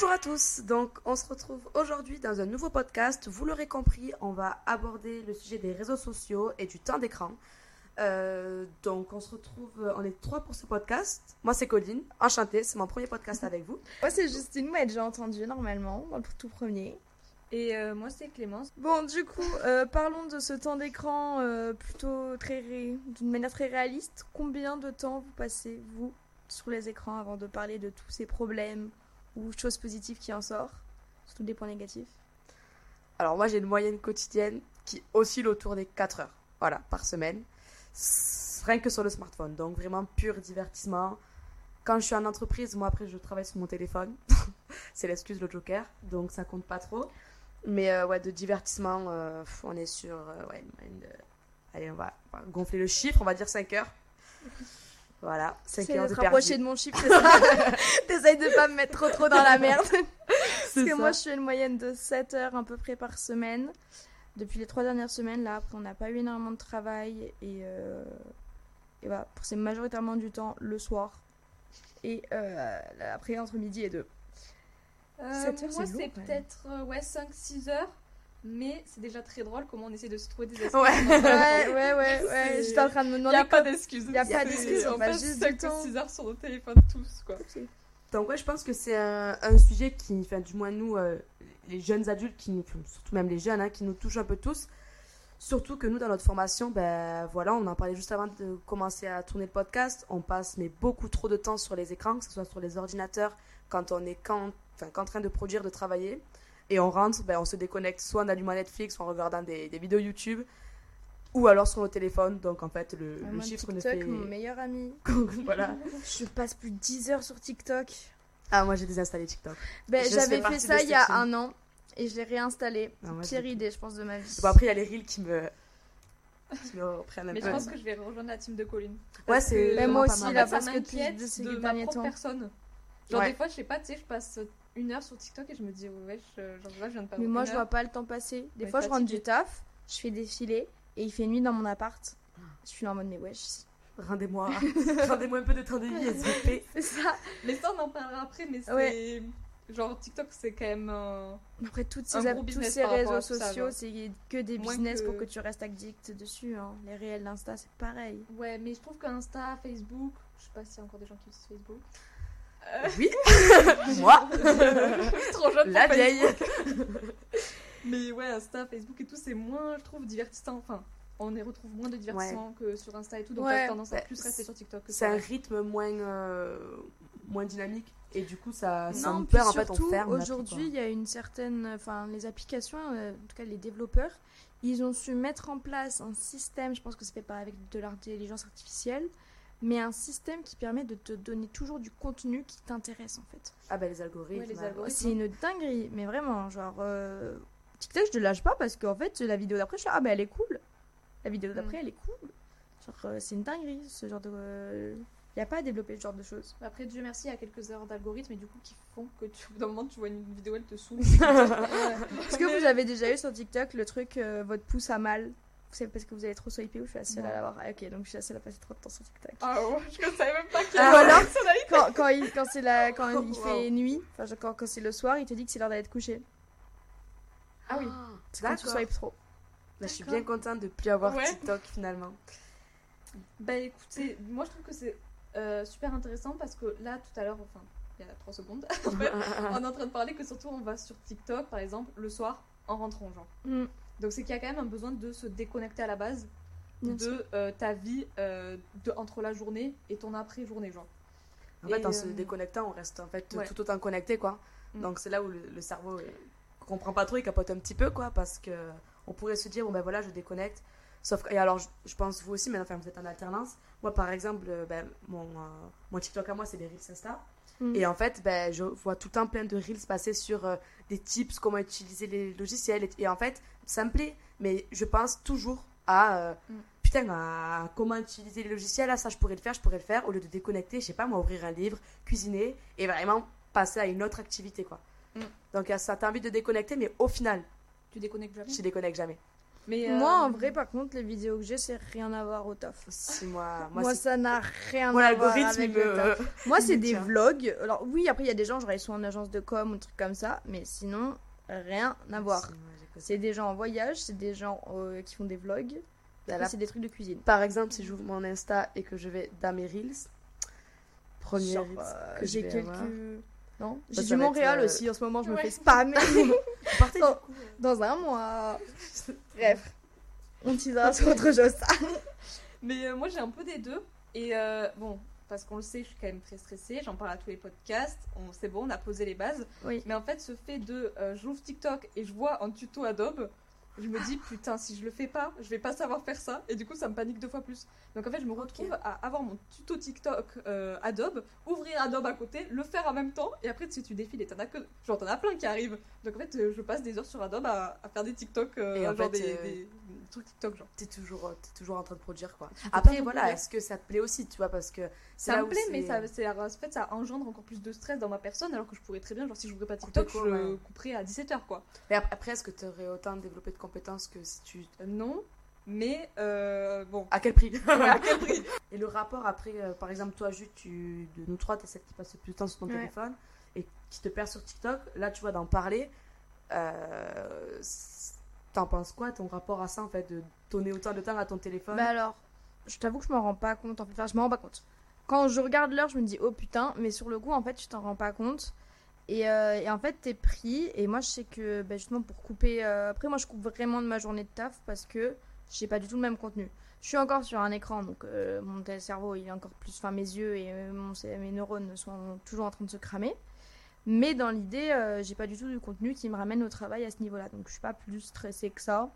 Bonjour à tous, donc on se retrouve aujourd'hui dans un nouveau podcast. Vous l'aurez compris, on va aborder le sujet des réseaux sociaux et du temps d'écran. Euh, donc on se retrouve, on est trois pour ce podcast. Moi c'est Colline, enchantée, c'est mon premier podcast avec vous. Moi c'est Justine, moi j'ai entendu normalement, dans le tout premier. Et euh, moi c'est Clémence. Bon du coup, euh, parlons de ce temps d'écran plutôt très d'une manière très réaliste. Combien de temps vous passez vous sur les écrans avant de parler de tous ces problèmes ou choses positives qui en sortent, surtout des points négatifs Alors moi j'ai une moyenne quotidienne qui oscille autour des 4 heures, voilà, par semaine. Rien que sur le smartphone, donc vraiment pur divertissement. Quand je suis en entreprise, moi après je travaille sur mon téléphone, c'est l'excuse le joker, donc ça compte pas trop. Mais euh, ouais, de divertissement, euh, on est sur euh, ouais, une moyenne de... Allez, on va, on va gonfler le chiffre, on va dire 5 heures. Voilà, 5 heures de rapprocher de mon chiffre. T'essayes de pas me mettre trop trop dans la merde. Parce que moi, je suis une moyenne de 7 heures à peu près par semaine. Depuis les 3 dernières semaines, là, après, on n'a pas eu énormément de travail. Et, euh... et voilà, c'est majoritairement du temps le soir. Et euh, après, entre midi et 2. Euh, 7 heures, moi, c'est peut-être euh, ouais, 5-6 heures mais c'est déjà très drôle comment on essaie de se trouver des excuses. Ouais, ouais, ouais, ouais, ouais. J'étais en train de me demander. Il n'y a pas d'excuses. Il n'y a pas d'excuses. On passe juste 5 ou 6 heures sur nos téléphones tous, quoi. Donc, ouais, je pense que c'est un, un, sujet qui, enfin, du moins nous, euh, les jeunes adultes, qui, surtout même les jeunes, hein, qui nous touchent un peu tous. Surtout que nous, dans notre formation, ben voilà, on en parlait juste avant de commencer à tourner le podcast. On passe mais beaucoup trop de temps sur les écrans, que ce soit sur les ordinateurs, quand on est quand, enfin, qu'en train de produire, de travailler. Et on rentre, ben, on se déconnecte soit en allumant Netflix, soit en regardant des, des vidéos YouTube, ou alors sur le téléphone. Donc en fait, le, le chiffre TikTok, ne fait. mon meilleur ami. voilà. Je passe plus de 10 heures sur TikTok. Ah, moi j'ai désinstallé TikTok. Ben, J'avais fait ça il y a un an et je l'ai réinstallé. Ah, Pire idée, je pense, de ma vie. Bon, après, il y a les reels qui me. Qui me reprennent un Mais peu. je pense que je vais rejoindre la team de Colline. Ouais, c'est. Moi aussi, là, parce que depuis de ma derniers propre temps. personne. Genre, Ouais. des fois, je sais pas, tu sais, je passe une heure sur TikTok et je me dis, ouais, je, genre là, je viens de perdre Mais moi, je heure. vois pas le temps passer. Des Ouais, fois, je rentre du taf, je fais défiler et il fait nuit dans mon appart. Je suis là en mode, mais wesh. Rendez-moi rendez-moi un peu de temps de vie, SVP. C'est ça. Mais ça, on en parlera après, mais c'est. Ouais. Genre, TikTok, c'est quand même. Après, toutes Un ces, gros tous ces réseaux sociaux, c'est que des Moins business que- pour que tu restes addict dessus. hein. Les réels d'Insta, c'est pareil. Ouais, mais je trouve qu'Insta, Facebook, je sais pas s'il y a encore des gens qui utilisent Facebook. Oui, moi, Je suis trop jeune la pour vieille. Mais ouais, Insta, Facebook et tout, c'est moins, je trouve, divertissant. Enfin, on y retrouve moins de divertissement que sur Insta et tout, donc Ouais. t'as tendance à Bah, plus rester sur TikTok que C'est un rythme moins, euh, moins dynamique. Et du coup, ça, ça non, perd. En fait, on aujourd'hui, il y a une certaine. Enfin, les applications, euh, en tout cas les développeurs, ils ont su mettre en place un système, je pense que c'est fait pas avec de l'intelligence artificielle, mais un système qui permet de te donner toujours du contenu qui t'intéresse en fait. Ah, bah les algorithmes. Ouais, les euh, algorithmes. C'est une dinguerie, mais vraiment, genre. euh, TikTok, je te lâche pas parce qu'en fait, la vidéo d'après, je suis ah, bah elle est cool. La vidéo d'après, Mm. elle est cool. Genre, euh, c'est une dinguerie, ce genre de. Il n'y a pas à développer ce genre de choses. Après, Dieu merci, il y a quelques heures d'algorithmes et du coup qui font que tu, au bout d'un moment tu vois une vidéo, elle te saoule. Est-ce que vous avez déjà eu sur TikTok le truc euh, votre pouce a mal? C'est parce que vous avez trop swipé ou je suis la seule à l'avoir Ah, Ok, donc je suis la seule à passer trop de temps sur TikTok. Ah ouais, je savais même pas qu'il y Ah, voilà. Quand, quand, il, quand, c'est la, quand il Wow. fait nuit, enfin genre, quand, quand c'est le soir, il te dit que c'est l'heure d'aller te coucher. Ah oui. C'est quand tu swipes trop. Là, je suis bien contente de plus avoir Ouais. TikTok finalement. Bah écoutez, moi je trouve que c'est euh, super intéressant parce que là tout à l'heure, enfin il y a 3 secondes, en fait, on est en train de parler que surtout on va sur TikTok par exemple le soir en rentrant genre. Mm. Donc c'est qu'il y a quand même un besoin de se déconnecter à la base Bien de euh, ta vie euh, de, entre la journée et ton après-journée genre. En fait, en se euh, déconnectant, on reste en fait ouais. tout autant connecté, quoi. Mm. Donc c'est là où le, le cerveau euh, comprend pas trop, il capote un petit peu, quoi, parce que on pourrait se dire bon ben voilà, je déconnecte. Sauf que, et alors, je, je pense vous aussi, mais enfin vous êtes en alternance. Moi, par exemple, ben, mon, euh, mon TikTok à moi, c'est des reels Insta. Mm. Et en fait, ben, je vois tout le temps plein de reels passer sur euh, des tips, comment utiliser les logiciels. Et, et en fait, ça me plaît, mais je pense toujours à euh, Mm. putain, à comment utiliser les logiciels. Là, ça, je pourrais le faire, je pourrais le faire. Au lieu de déconnecter, je sais pas, moi, ouvrir un livre, cuisiner et vraiment passer à une autre activité, quoi. Mm. Donc, il y a ça, t'as envie de déconnecter, mais au final, Tu déconnectes jamais? je déconnecte jamais. Mais Moi, euh, en vrai, par contre, les vidéos que j'ai, c'est rien à voir au taf. Si, moi, moi, Moi, c'est- ça n'a rien moi, à voir l'algorithme, avec le taf. Moi, c'est des vlogs. Alors, oui, après, il y a des gens, genre, ils sont en agence de com ou des trucs comme ça, mais sinon, rien à voir. C'est des gens en voyage, c'est des gens euh, qui font des vlogs. Bah, c'est des trucs de cuisine. Par exemple, si j'ouvre mon Insta et que je vais dans mes Reels, premier Genre, Reels euh, que j'ai quelques. avoir. Non J'ai du Montréal euh, aussi, en ce moment, je me Ouais. fais spammer partez, du coup, dans un mois. Bref, on teasera sur autre chose. Mais euh, moi j'ai un peu des deux. Et euh, bon, parce qu'on le sait, je suis quand même très stressée. J'en parle à tous les podcasts. On, c'est bon, on a posé les bases. Oui. Mais en fait, ce fait de euh, j'ouvre TikTok et je vois un tuto Adobe, je me dis putain, si je le fais pas, je vais pas savoir faire ça. Et du coup, ça me panique deux fois plus. Donc en fait, je me retrouve à avoir mon tuto TikTok euh, Adobe, ouvrir Adobe à côté, le faire en même temps. Et après, tu sais, tu défiles et t'en as que. Genre, t'en as plein qui arrivent. Donc en fait, euh, je passe des heures sur Adobe à, à faire des TikTok, euh, genre fait, des, euh, des trucs TikTok, genre. T'es toujours, euh, t'es toujours en train de produire quoi. Après, voilà, est-ce que ça te plaît aussi, tu vois, parce que Ça me plaît, mais ça, en fait, ça engendre encore plus de stress dans ma personne, alors que je pourrais très bien, genre si je n'ouvrais pas TikTok, je ouais. couperais à 17h, quoi. Mais ap- après, est-ce que tu aurais autant développé de compétences que si tu. Euh, non, mais euh, bon. À quel prix? À quel prix? Et le rapport après, euh, par exemple, toi, Jules, tu, de nous trois, t'es celle qui passe le plus de temps sur ton Ouais. téléphone et qui te perd sur TikTok. Là, tu vois, d'en parler, euh, t'en penses quoi, ton rapport à ça, en fait, de donner autant de temps à ton téléphone? Bah alors, je t'avoue que je m'en rends pas compte. En fait, Enfin, je m'en rends pas compte. Quand je regarde l'heure, je me dis oh putain, mais sur le coup, en fait, tu t'en rends pas compte. Et, euh, en fait, t'es pris. Et moi, je sais que bah, justement, pour couper. euh, Après, moi, je coupe vraiment de ma journée de taf parce que j'ai pas du tout le même contenu. Je suis encore sur un écran, donc euh, mon cerveau, il est encore plus. Enfin, mes yeux et euh, mon, mes neurones sont toujours en train de se cramer. Mais dans l'idée, euh, j'ai pas du tout du contenu qui me ramène au travail à ce niveau-là. Donc, je suis pas plus stressée que ça.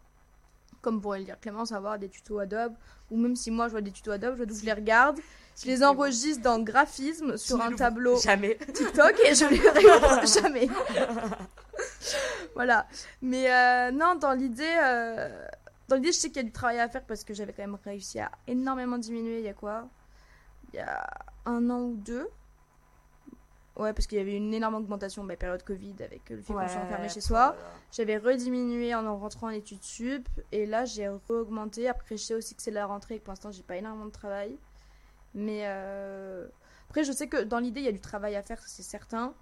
Comme pourrait le dire Clémence, avoir des tutos Adobe. Ou même si moi, je vois des tutos Adobe, je, je les regarde. Je les enregistre dans graphisme sur un tableau Jamais. TikTok et je les réouvre jamais. voilà. Mais euh, non, dans l'idée, euh, dans l'idée, je sais qu'il y a du travail à faire parce que j'avais quand même réussi à énormément diminuer. Il y a quoi? Il y a un an ou deux. Ouais, parce qu'il y avait une énorme augmentation, bah, période Covid, avec le fait qu'on soit enfermé chez soi. J'avais rediminué en en rentrant en études sup, et là j'ai re-augmenté. Après, je sais aussi que c'est la rentrée et que pour l'instant j'ai pas énormément de travail. Mais euh, après, je sais que dans l'idée il y a du travail à faire, ça, c'est certain.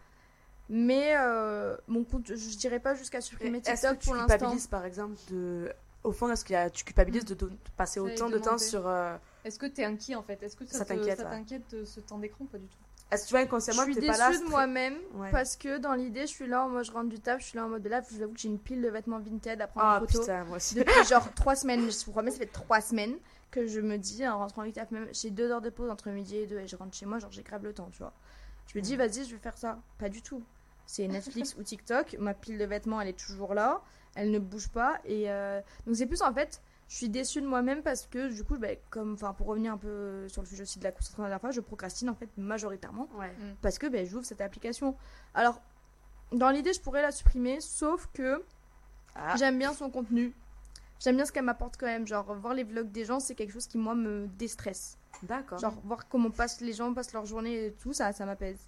Mais euh, mon compte, je dirais pas jusqu'à supprimer Est-ce que TikTok tu pour l'instant. culpabilises, par exemple, de. Au fond, est-ce que tu culpabilises de, passer autant de temps sur. euh, Est-ce que t'es inquiet en fait? Est-ce que ça, Ça te- t'inquiète, ça ouais. t'inquiète de ce temps d'écran Pas du tout? Est-ce que tu vois Je inconsciemment suis que t'es pas là déçue de moi-même Ouais. parce que dans l'idée, je suis là mode je rentre du taf, je suis là en mode de là, je vous avoue que j'ai une pile de vêtements vintage à prendre en Ah photo. putain, moi aussi. depuis genre trois semaines, je vous promets, ça fait trois semaines que je me dis en rentrant du taf, même j'ai deux heures de pause entre midi et deux et je rentre chez moi, genre j'ai grave le temps, tu vois. Je me dis, vas-y, je vais faire ça. Pas du tout. C'est Netflix ou TikTok, ma pile de vêtements elle est toujours là, elle ne bouge pas et euh, donc c'est plus en fait. Je suis déçue de moi-même parce que du coup, bah, comme, enfin, pour revenir un peu sur le sujet aussi de la concentration de la dernière fois, je procrastine en fait majoritairement Ouais. parce que ben, j'ouvre cette application. Alors, dans l'idée, je pourrais la supprimer, sauf que Ah. j'aime bien son contenu. J'aime bien ce qu'elle m'apporte quand même. Genre, voir les vlogs des gens, c'est quelque chose qui, moi, me déstresse. D'accord. Genre, voir comment passent, les gens passent leur journée et tout, ça, ça m'apaise.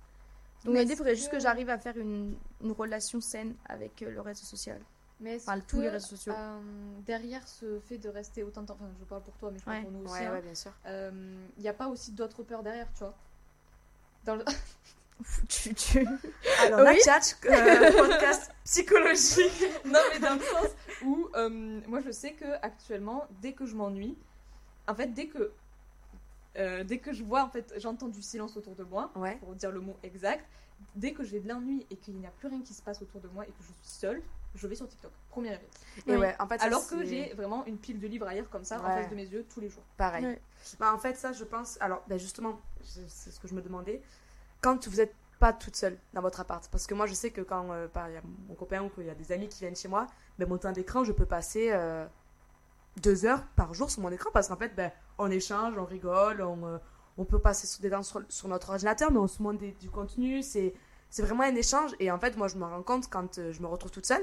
Donc, l'idée, il faudrait juste que, que- j'arrive à faire une, une relation saine avec euh, le réseau social. Mais Enfin, tous que, les réseaux sociaux. euh, derrière ce fait de rester autant de temps, enfin je parle pour toi, mais je parle Ouais. pour nous aussi, Ouais, hein, ouais, bien sûr. il n'y a pas aussi d'autres peurs derrière, tu vois? Dans le- tu, tu... Alors, Oui. la chat, euh, podcast psychologique. non, mais dans le sens où euh, moi je sais que actuellement, dès que je m'ennuie, en fait, dès que euh, dès que je vois, en fait, j'entends du silence autour de moi, Ouais. pour dire le mot exact, dès que j'ai de l'ennui et qu'il n'y a plus rien qui se passe autour de moi et que je suis seule, je vais sur TikTok. Première idée. Et Oui. ouais, en fait, ça, Alors que j'ai vraiment une pile de livres à lire comme ça en face de mes yeux tous les jours. pareil. Ouais. Bah, en fait, ça, je pense. Alors, bah, justement, c'est ce que je me demandais. Quand vous n'êtes pas toute seule dans votre appart, parce que moi, je sais que quand euh, par- il y a mon copain ou qu'il y a des amis qui viennent chez moi, ben, mon temps d'écran, je peux passer euh, deux heures par jour sur mon écran parce qu'en fait, ben, on échange, on rigole, on, euh, on peut passer sur des temps sur, sur notre ordinateur, mais on se montre des- du contenu. C'est c'est vraiment un échange. Et en fait, moi, je me rends compte quand euh, je me retrouve toute seule.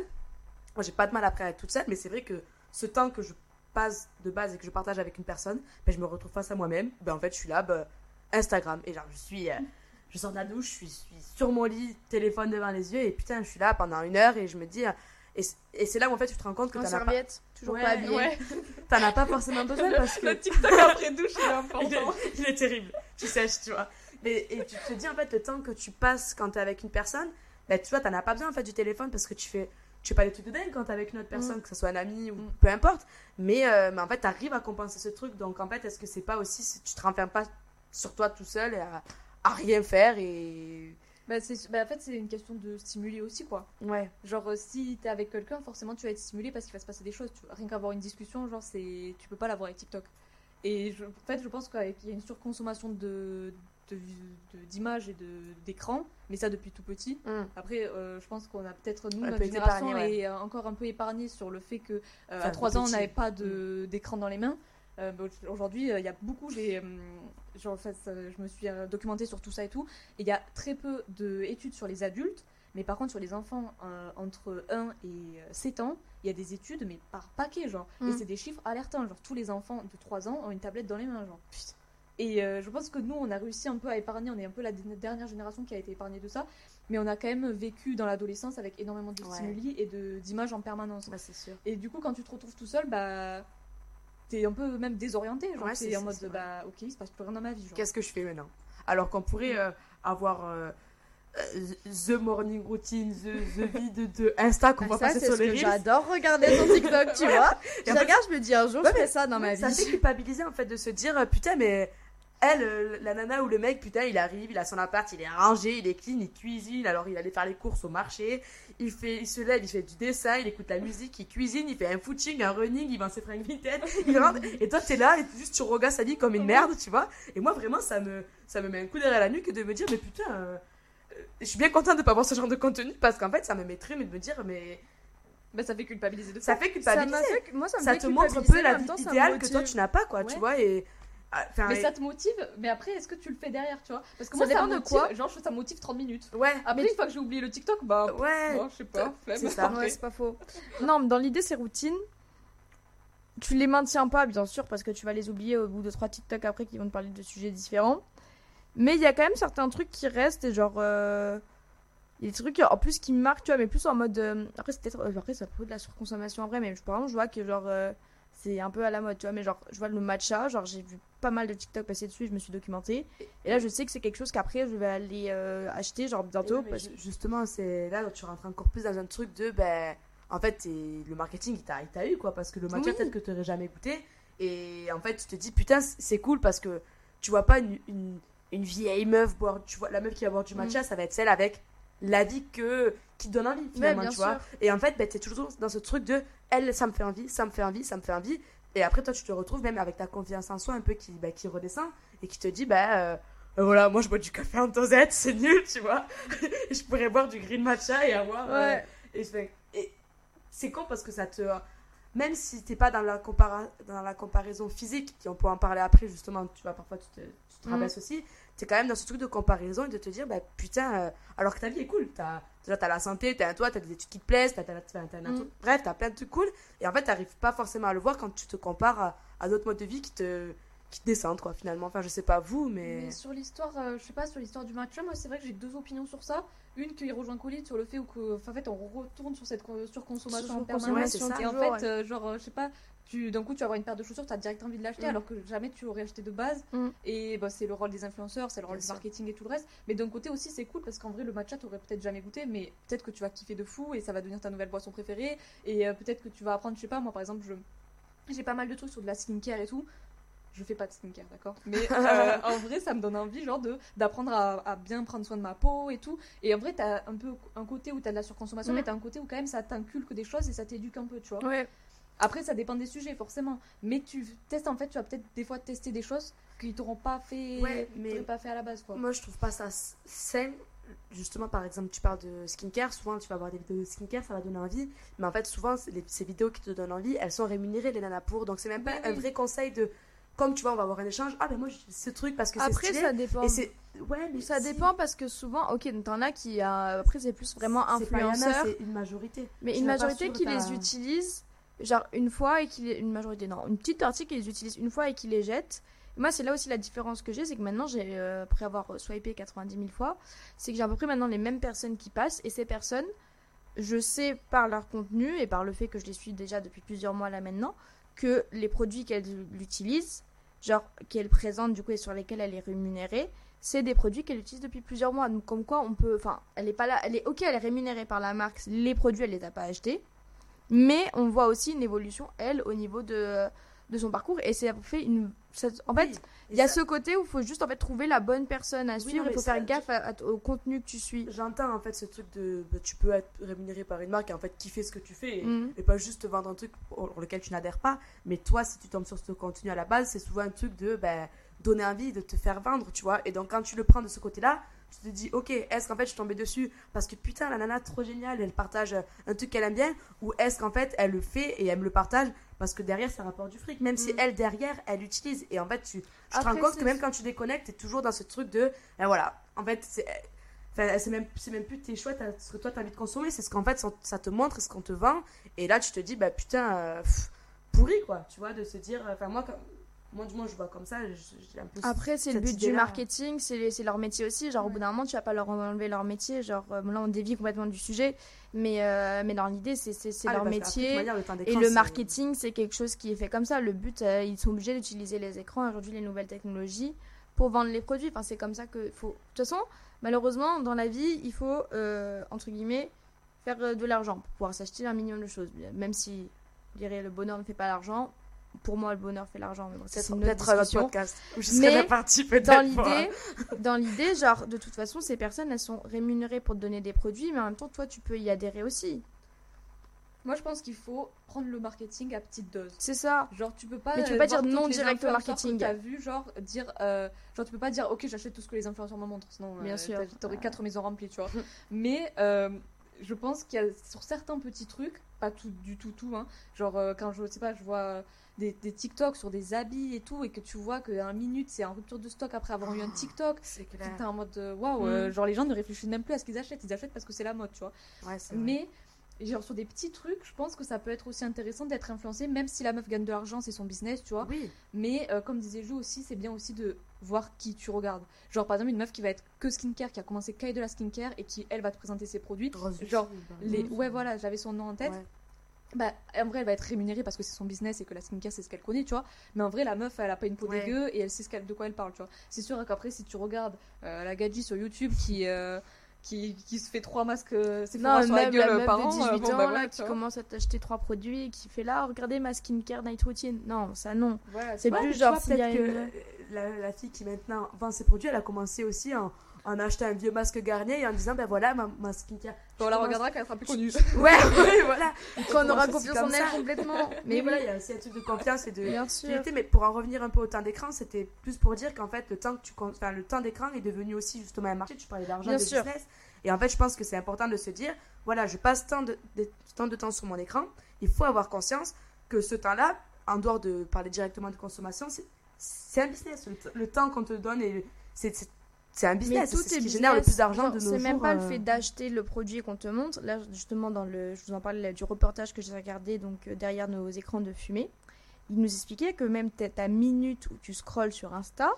Moi, j'ai pas de mal après à être toute seule, mais c'est vrai que ce temps que je passe de base et que je partage avec une personne, ben, je me retrouve face à moi-même. Ben, en fait, je suis là, ben, Instagram. Et genre, je suis. euh, je sors de la douche, je suis, je suis sur mon lit, téléphone devant les yeux, et putain, je suis là pendant une heure et je me dis. Et, c'est là où en fait tu te rends compte que t'en as pas. toujours pas habillé. Ouais. T'en as pas forcément besoin parce que. Le TikTok après douche, il est important. il, est, terrible. Tu sèches, tu vois. Mais, et tu te dis en fait le temps que tu passes quand t'es avec une personne, bah, tu vois, t'en as pas besoin en fait du téléphone parce que tu fais. Tu fais pas des trucs de dingue quand t'es avec une autre personne, mm. que ce soit un ami ou mm. peu importe. Mais, euh, mais en fait, t'arrives à compenser ce truc. Donc en fait, est-ce que c'est pas aussi. Tu te renfermes pas sur toi tout seul et à, à rien faire et bah, bah, en fait, c'est une question de stimuler aussi, quoi. Ouais. Genre, euh, si t'es avec quelqu'un, forcément, tu vas être stimulé parce qu'il va se passer des choses. Tu... Rien qu'avoir une discussion, genre, c'est... tu peux pas l'avoir avec TikTok. Et je... en fait, je pense qu'il y a une surconsommation de d'images de, et d'écran, mais ça depuis tout petit. Mm. Après, euh, je pense qu'on a peut-être, nous, notre génération est encore un peu épargnée sur le fait que euh, à 3 ans, on n'avait pas mm. d'écran dans les mains. Aujourd'hui, il y a beaucoup, j'ai genre, fait, je me suis euh, documentée sur tout ça et tout. Il y a très peu d'études sur les adultes, mais par contre, sur les enfants euh, entre 1 et 7 euh, ans, il y a des études, mais par paquet, genre. Et mm. c'est des chiffres alertants. Genre, tous les enfants de 3 ans ont une tablette dans les mains, genre. Et je pense que nous, on a réussi un peu à épargner. On est un peu la dernière génération qui a été épargnée de ça. Mais on a quand même vécu dans l'adolescence avec énormément de stimuli et d'images en permanence. Bah, c'est sûr. Et du coup, quand tu te retrouves tout seul, bah t'es un peu même désorienté. Genre, c'est en mode, bah, ok, il se passe plus rien dans ma vie. Qu'est-ce que je fais maintenant? Alors qu'on pourrait euh, avoir euh, euh, The Morning Routine, The, the Vide de Insta qu'on va passer sur les J'adore regarder son TikTok, tu vois. je regarde, je me dis un jour, je fais ça dans ma vie. Ça fait culpabiliser en fait de se dire, putain, mais elle, euh, la nana ou le mec, putain, il arrive, il a son appart, il est rangé, il est clean, il cuisine, alors il allait faire les courses au marché, il, fait, il se lève, il fait du dessin, il écoute la musique, il cuisine, il fait un footing, un running, il vend ses fringues vintage, il rentre, et toi t'es là, et juste tu regardes sa vie comme une merde, tu vois. Et moi vraiment, ça me, ça me met un coup derrière la nuque de me dire, mais putain, euh, je suis bien contente de pas voir ce genre de contenu, parce qu'en fait, ça me mettrait, mais de me dire, mais. Bah, ça fait culpabiliser de ça. fait culpabiliser. Ça, moi, ça, me ça te montre un peu la vie idéale que toi tu n'as pas, quoi, tu vois. Et ah, mais ça te motive, mais après, est-ce que tu le fais derrière, tu vois? Parce que ça moi, dépend de quoi. Genre, ça motive 30 minutes. Ouais. Après, une fois que j'ai oublié le TikTok, bah. Ouais. je sais pas. C'est ça. Ouais, c'est pas faux. non, mais dans l'idée, ces routines, tu les maintiens pas, bien sûr, parce que tu vas les oublier au bout de trois TikTok après qui vont te parler de sujets différents. Mais il y a quand même certains trucs qui restent, et genre. Euh, il y a des trucs en plus qui me marquent, tu vois, mais plus en mode. Euh, après, c'est peut-être. Après, ça peut de la surconsommation en vrai, mais par exemple, je vois que genre. Euh, c'est un peu à la mode, tu vois. Mais genre, je vois le matcha, genre, j'ai vu pas mal de TikTok passer dessus, je me suis documentée. Et là, je sais que c'est quelque chose qu'après, je vais aller euh, acheter, genre, bientôt. Justement, c'est là où tu rentres encore plus dans un truc de, ben, en fait, le marketing, il t'a eu, quoi. Parce que le matcha, peut-être que tu n'aurais jamais goûté. Et en fait, tu te dis, putain, c'est cool parce que tu vois pas une, une, vieille meuf boire, tu vois, la meuf qui va boire du matcha, mm. ça va être celle avec la vie que qui te donne envie finalement tu vois. et en fait ben, tu es toujours dans ce truc de elle ça me fait envie ça me fait envie ça me fait envie. Et après toi tu te retrouves même avec ta confiance en soi un peu qui ben, qui redescend et qui te dit bah voilà moi je bois du café en dosette c'est nul tu vois. Je pourrais boire du green matcha et avoir euh, et, et c'est con parce que ça te même si t'es pas dans la, compara dans la comparaison physique, on peut en parler après justement, tu vois, parfois tu te, tu te mm. rabaisses aussi, t'es quand même dans ce truc de comparaison et de te dire, bah putain, euh, alors que ta vie est cool, t'as, déjà t'as la santé, t'as un toit, t'as des études qui te plaisent, t'as, t'as, t'as, mm. bref, t'as plein de trucs cool, et en fait t'arrives pas forcément à le voir quand tu te compares à, d'autres modes de vie qui te, qui te descendent quoi finalement. Enfin je sais pas vous mais, sur l'histoire euh, je sais pas sur l'histoire du match moi c'est vrai que j'ai deux opinions sur ça. Une qui rejoint Colline sur le fait où que, en fait on retourne sur cette surconsommation en permanence et en fait euh, genre je sais pas d'un coup tu vas avoir une paire de chaussures tu as direct envie de l'acheter mm. alors que jamais tu aurais acheté de base. Mm. et bah, c'est le rôle des influenceurs c'est le rôle du marketing et tout le reste. Mais d'un côté aussi c'est cool parce qu'en vrai le matcha t'aurais peut-être jamais goûté mais peut-être que tu vas kiffer de fou et ça va devenir ta nouvelle boisson préférée. Et euh, peut-être que tu vas apprendre je sais pas moi par exemple je j'ai pas mal de trucs sur de la skincare et tout je fais pas de skincare, d'accord? Mais euh, en vrai, ça me donne envie, genre, de, d'apprendre à, bien prendre soin de ma peau et tout. Et en vrai, t'as un peu un côté où t'as de la surconsommation, mm. mais t'as un côté où quand même ça t'inculque des choses et ça t'éduque un peu, tu vois. Ouais. Après, ça dépend des sujets, forcément. Mais tu testes, en fait, tu vas peut-être des fois tester des choses qui t'auront pas fait, mais pas fait à la base, quoi. Moi, je trouve pas ça sain. Justement, par exemple, tu parles de skincare. Souvent, tu vas voir des vidéos de skincare, ça va donner envie. Mais en fait, souvent, ces vidéos qui te donnent envie, elles sont rémunérées, les nanas pour. Donc, c'est même pas un vrai conseil de comme tu vois, on va avoir un échange. Ah ben moi ce truc parce que c'est Après ça dépend. ouais, mais ça dépend parce que souvent, ok, t'en as qui euh, après c'est plus vraiment influenceurs. C'est une majorité. Mais une majorité qui les utilise genre une fois et qui une majorité non, une petite partie qui les utilise une fois et qui les jette. moi c'est là aussi la différence que j'ai, c'est que maintenant j'ai euh, après avoir swipé 90 000 fois, c'est que j'ai à peu près maintenant les mêmes personnes qui passent et ces personnes je sais par leur contenu et par le fait que je les suis déjà depuis plusieurs mois là maintenant, que les produits qu'elles utilisent, genre qu'elles présentent du coup et sur lesquels elle est rémunérée, c'est des produits qu'elle utilise depuis plusieurs mois. Donc comme quoi on peut, enfin, elle est pas là, elle est ok, elle est rémunérée par la marque, les produits elle les a pas achetés, mais on voit aussi une évolution elle au niveau de de son parcours et c'est fait une en fait il y a ce côté où il faut juste en fait trouver la bonne personne à suivre il faut faire gaffe au contenu que tu suis. J'entends en fait ce truc de bah, tu peux être rémunéré par une marque et en fait kiffer ce que tu fais et, mhm. pas juste vendre un truc pour, lequel tu n'adhères pas. Mais toi si tu tombes sur ce contenu à la base c'est souvent un truc de ben, donner envie de te faire vendre tu vois. Et donc quand tu le prends de ce côté là tu te dis, ok, est-ce qu'en fait je suis tombée dessus parce que putain, la nana trop géniale, elle partage un truc qu'elle aime bien, ou est-ce qu'en fait elle le fait et elle me le partage parce que derrière ça rapporte du fric, même si mm. elle derrière elle utilise. Et en fait, tu, te rends compte que même quand tu déconnectes, t'es toujours dans ce truc de, ben voilà, en fait, c'est. c'est même, même plus tes choix, ce que toi t'as envie de consommer, c'est ce qu'en fait ça te montre, ce qu'on te vend. Et là tu te dis, bah putain, euh, pourri quoi, tu vois, de se dire. Enfin, moi, moi, du moins, je vois comme ça. J'ai un peu Après, c'est le but du marketing, c'est leur métier aussi. Genre, au bout d'un moment, tu vas pas leur enlever leur métier. Genre, euh, là, on dévie complètement du sujet. Mais, euh, mais dans l'idée, c'est ah, leur métier. et le marketing, c'est quelque chose qui est fait comme ça. Le but, euh, ils sont obligés d'utiliser les écrans, aujourd'hui, les nouvelles technologies, pour vendre les produits. Enfin, c'est comme ça que faut. De toute façon, malheureusement, dans la vie, il faut, entre guillemets, faire de l'argent pour pouvoir s'acheter un million de choses. Même si, je dirais, le bonheur ne fait pas l'argent pour moi, le bonheur fait l'argent. c'est peut-être un podcast où je serais partie peut-être. Dans l'idée, dans l'idée, genre, de toute façon, ces personnes, elles sont rémunérées pour te donner des produits, mais en même temps, toi, tu peux y adhérer aussi. Moi, je pense qu'il faut prendre le marketing à petite dose. C'est ça. Genre, tu peux pas. Mais tu peux pas dire non direct au marketing. Tu as vu, genre, dire. Euh, genre, tu peux pas dire, ok, j'achète tout ce que les influenceurs me montrent, sinon. Bien euh, sûr. T'aurais quatre maisons remplies, tu vois. mais. Euh, je pense qu'il y a sur certains petits trucs, pas tout du tout tout, hein, genre quand je sais pas, je vois des, des TikTok sur des habits et tout, et que tu vois qu'un minute c'est en rupture de stock après avoir eu un TikTok, c'est t'es en mode waouh, euh, mm. genre les gens ne réfléchissent même plus à ce qu'ils achètent, ils achètent parce que c'est la mode, tu vois. Mais genre sur des petits trucs, je pense que ça peut être aussi intéressant d'être influencé, même si la meuf gagne de l'argent, c'est son business, tu vois. Oui. Mais euh, comme disait Jou aussi, c'est bien aussi de voir qui tu regardes. Genre par exemple une meuf qui va être que skincare, qui a commencé qu'à de la skincare et qui elle va te présenter ses produits. genre les, ouais voilà, j'avais son nom en tête bah, en vrai, elle va être rémunérée parce que c'est son business et que la skincare, c'est ce qu'elle connaît, tu vois. Mais en vrai, la meuf, elle a pas une peau dégueu et elle sait ce de quoi elle parle, tu vois. C'est sûr qu'après, si tu regardes euh, la gadji sur YouTube qui, euh, qui, qui, se fait trois masques euh, c'est non, sur la gueule par an, 18 bon, ans, bah, là, qui commence à t'acheter trois produits et qui fait là, regardez ma skincare night routine. Non, ça non. c'est plus genre, peut-être que la, la, fille qui maintenant vend ses produits, elle a commencé aussi en en achetant un vieux masque Garnier et en disant ben voilà ma, ma skincare. on la regardera quand elle sera plus connue. ouais, ouais, voilà. Quand on aura confiance en elle complètement. Mais, voilà, il y a aussi un truc de confiance et de qualité. Mais pour en revenir un peu au temps d'écran, c'était plus pour dire qu'en fait le temps que tu enfin, le temps d'écran est devenu aussi justement un marché. Tu parlais d'argent, de business. Et en fait, je pense que c'est important de se dire voilà, je passe tant de, tant de temps sur mon écran. Il faut avoir conscience que ce temps-là, en dehors de parler directement de consommation, c'est un business. Le, temps qu'on te donne, c'est c'est un business, c'est ce qui génère le plus d'argent de nos jours. C'est même pas le euh. fait d'acheter le produit qu'on te montre. Là, justement, dans le, je vous en parlais du reportage que j'ai regardé donc euh, derrière nos écrans de fumée, il nous expliquait que même ta minute où tu scrolles sur Insta,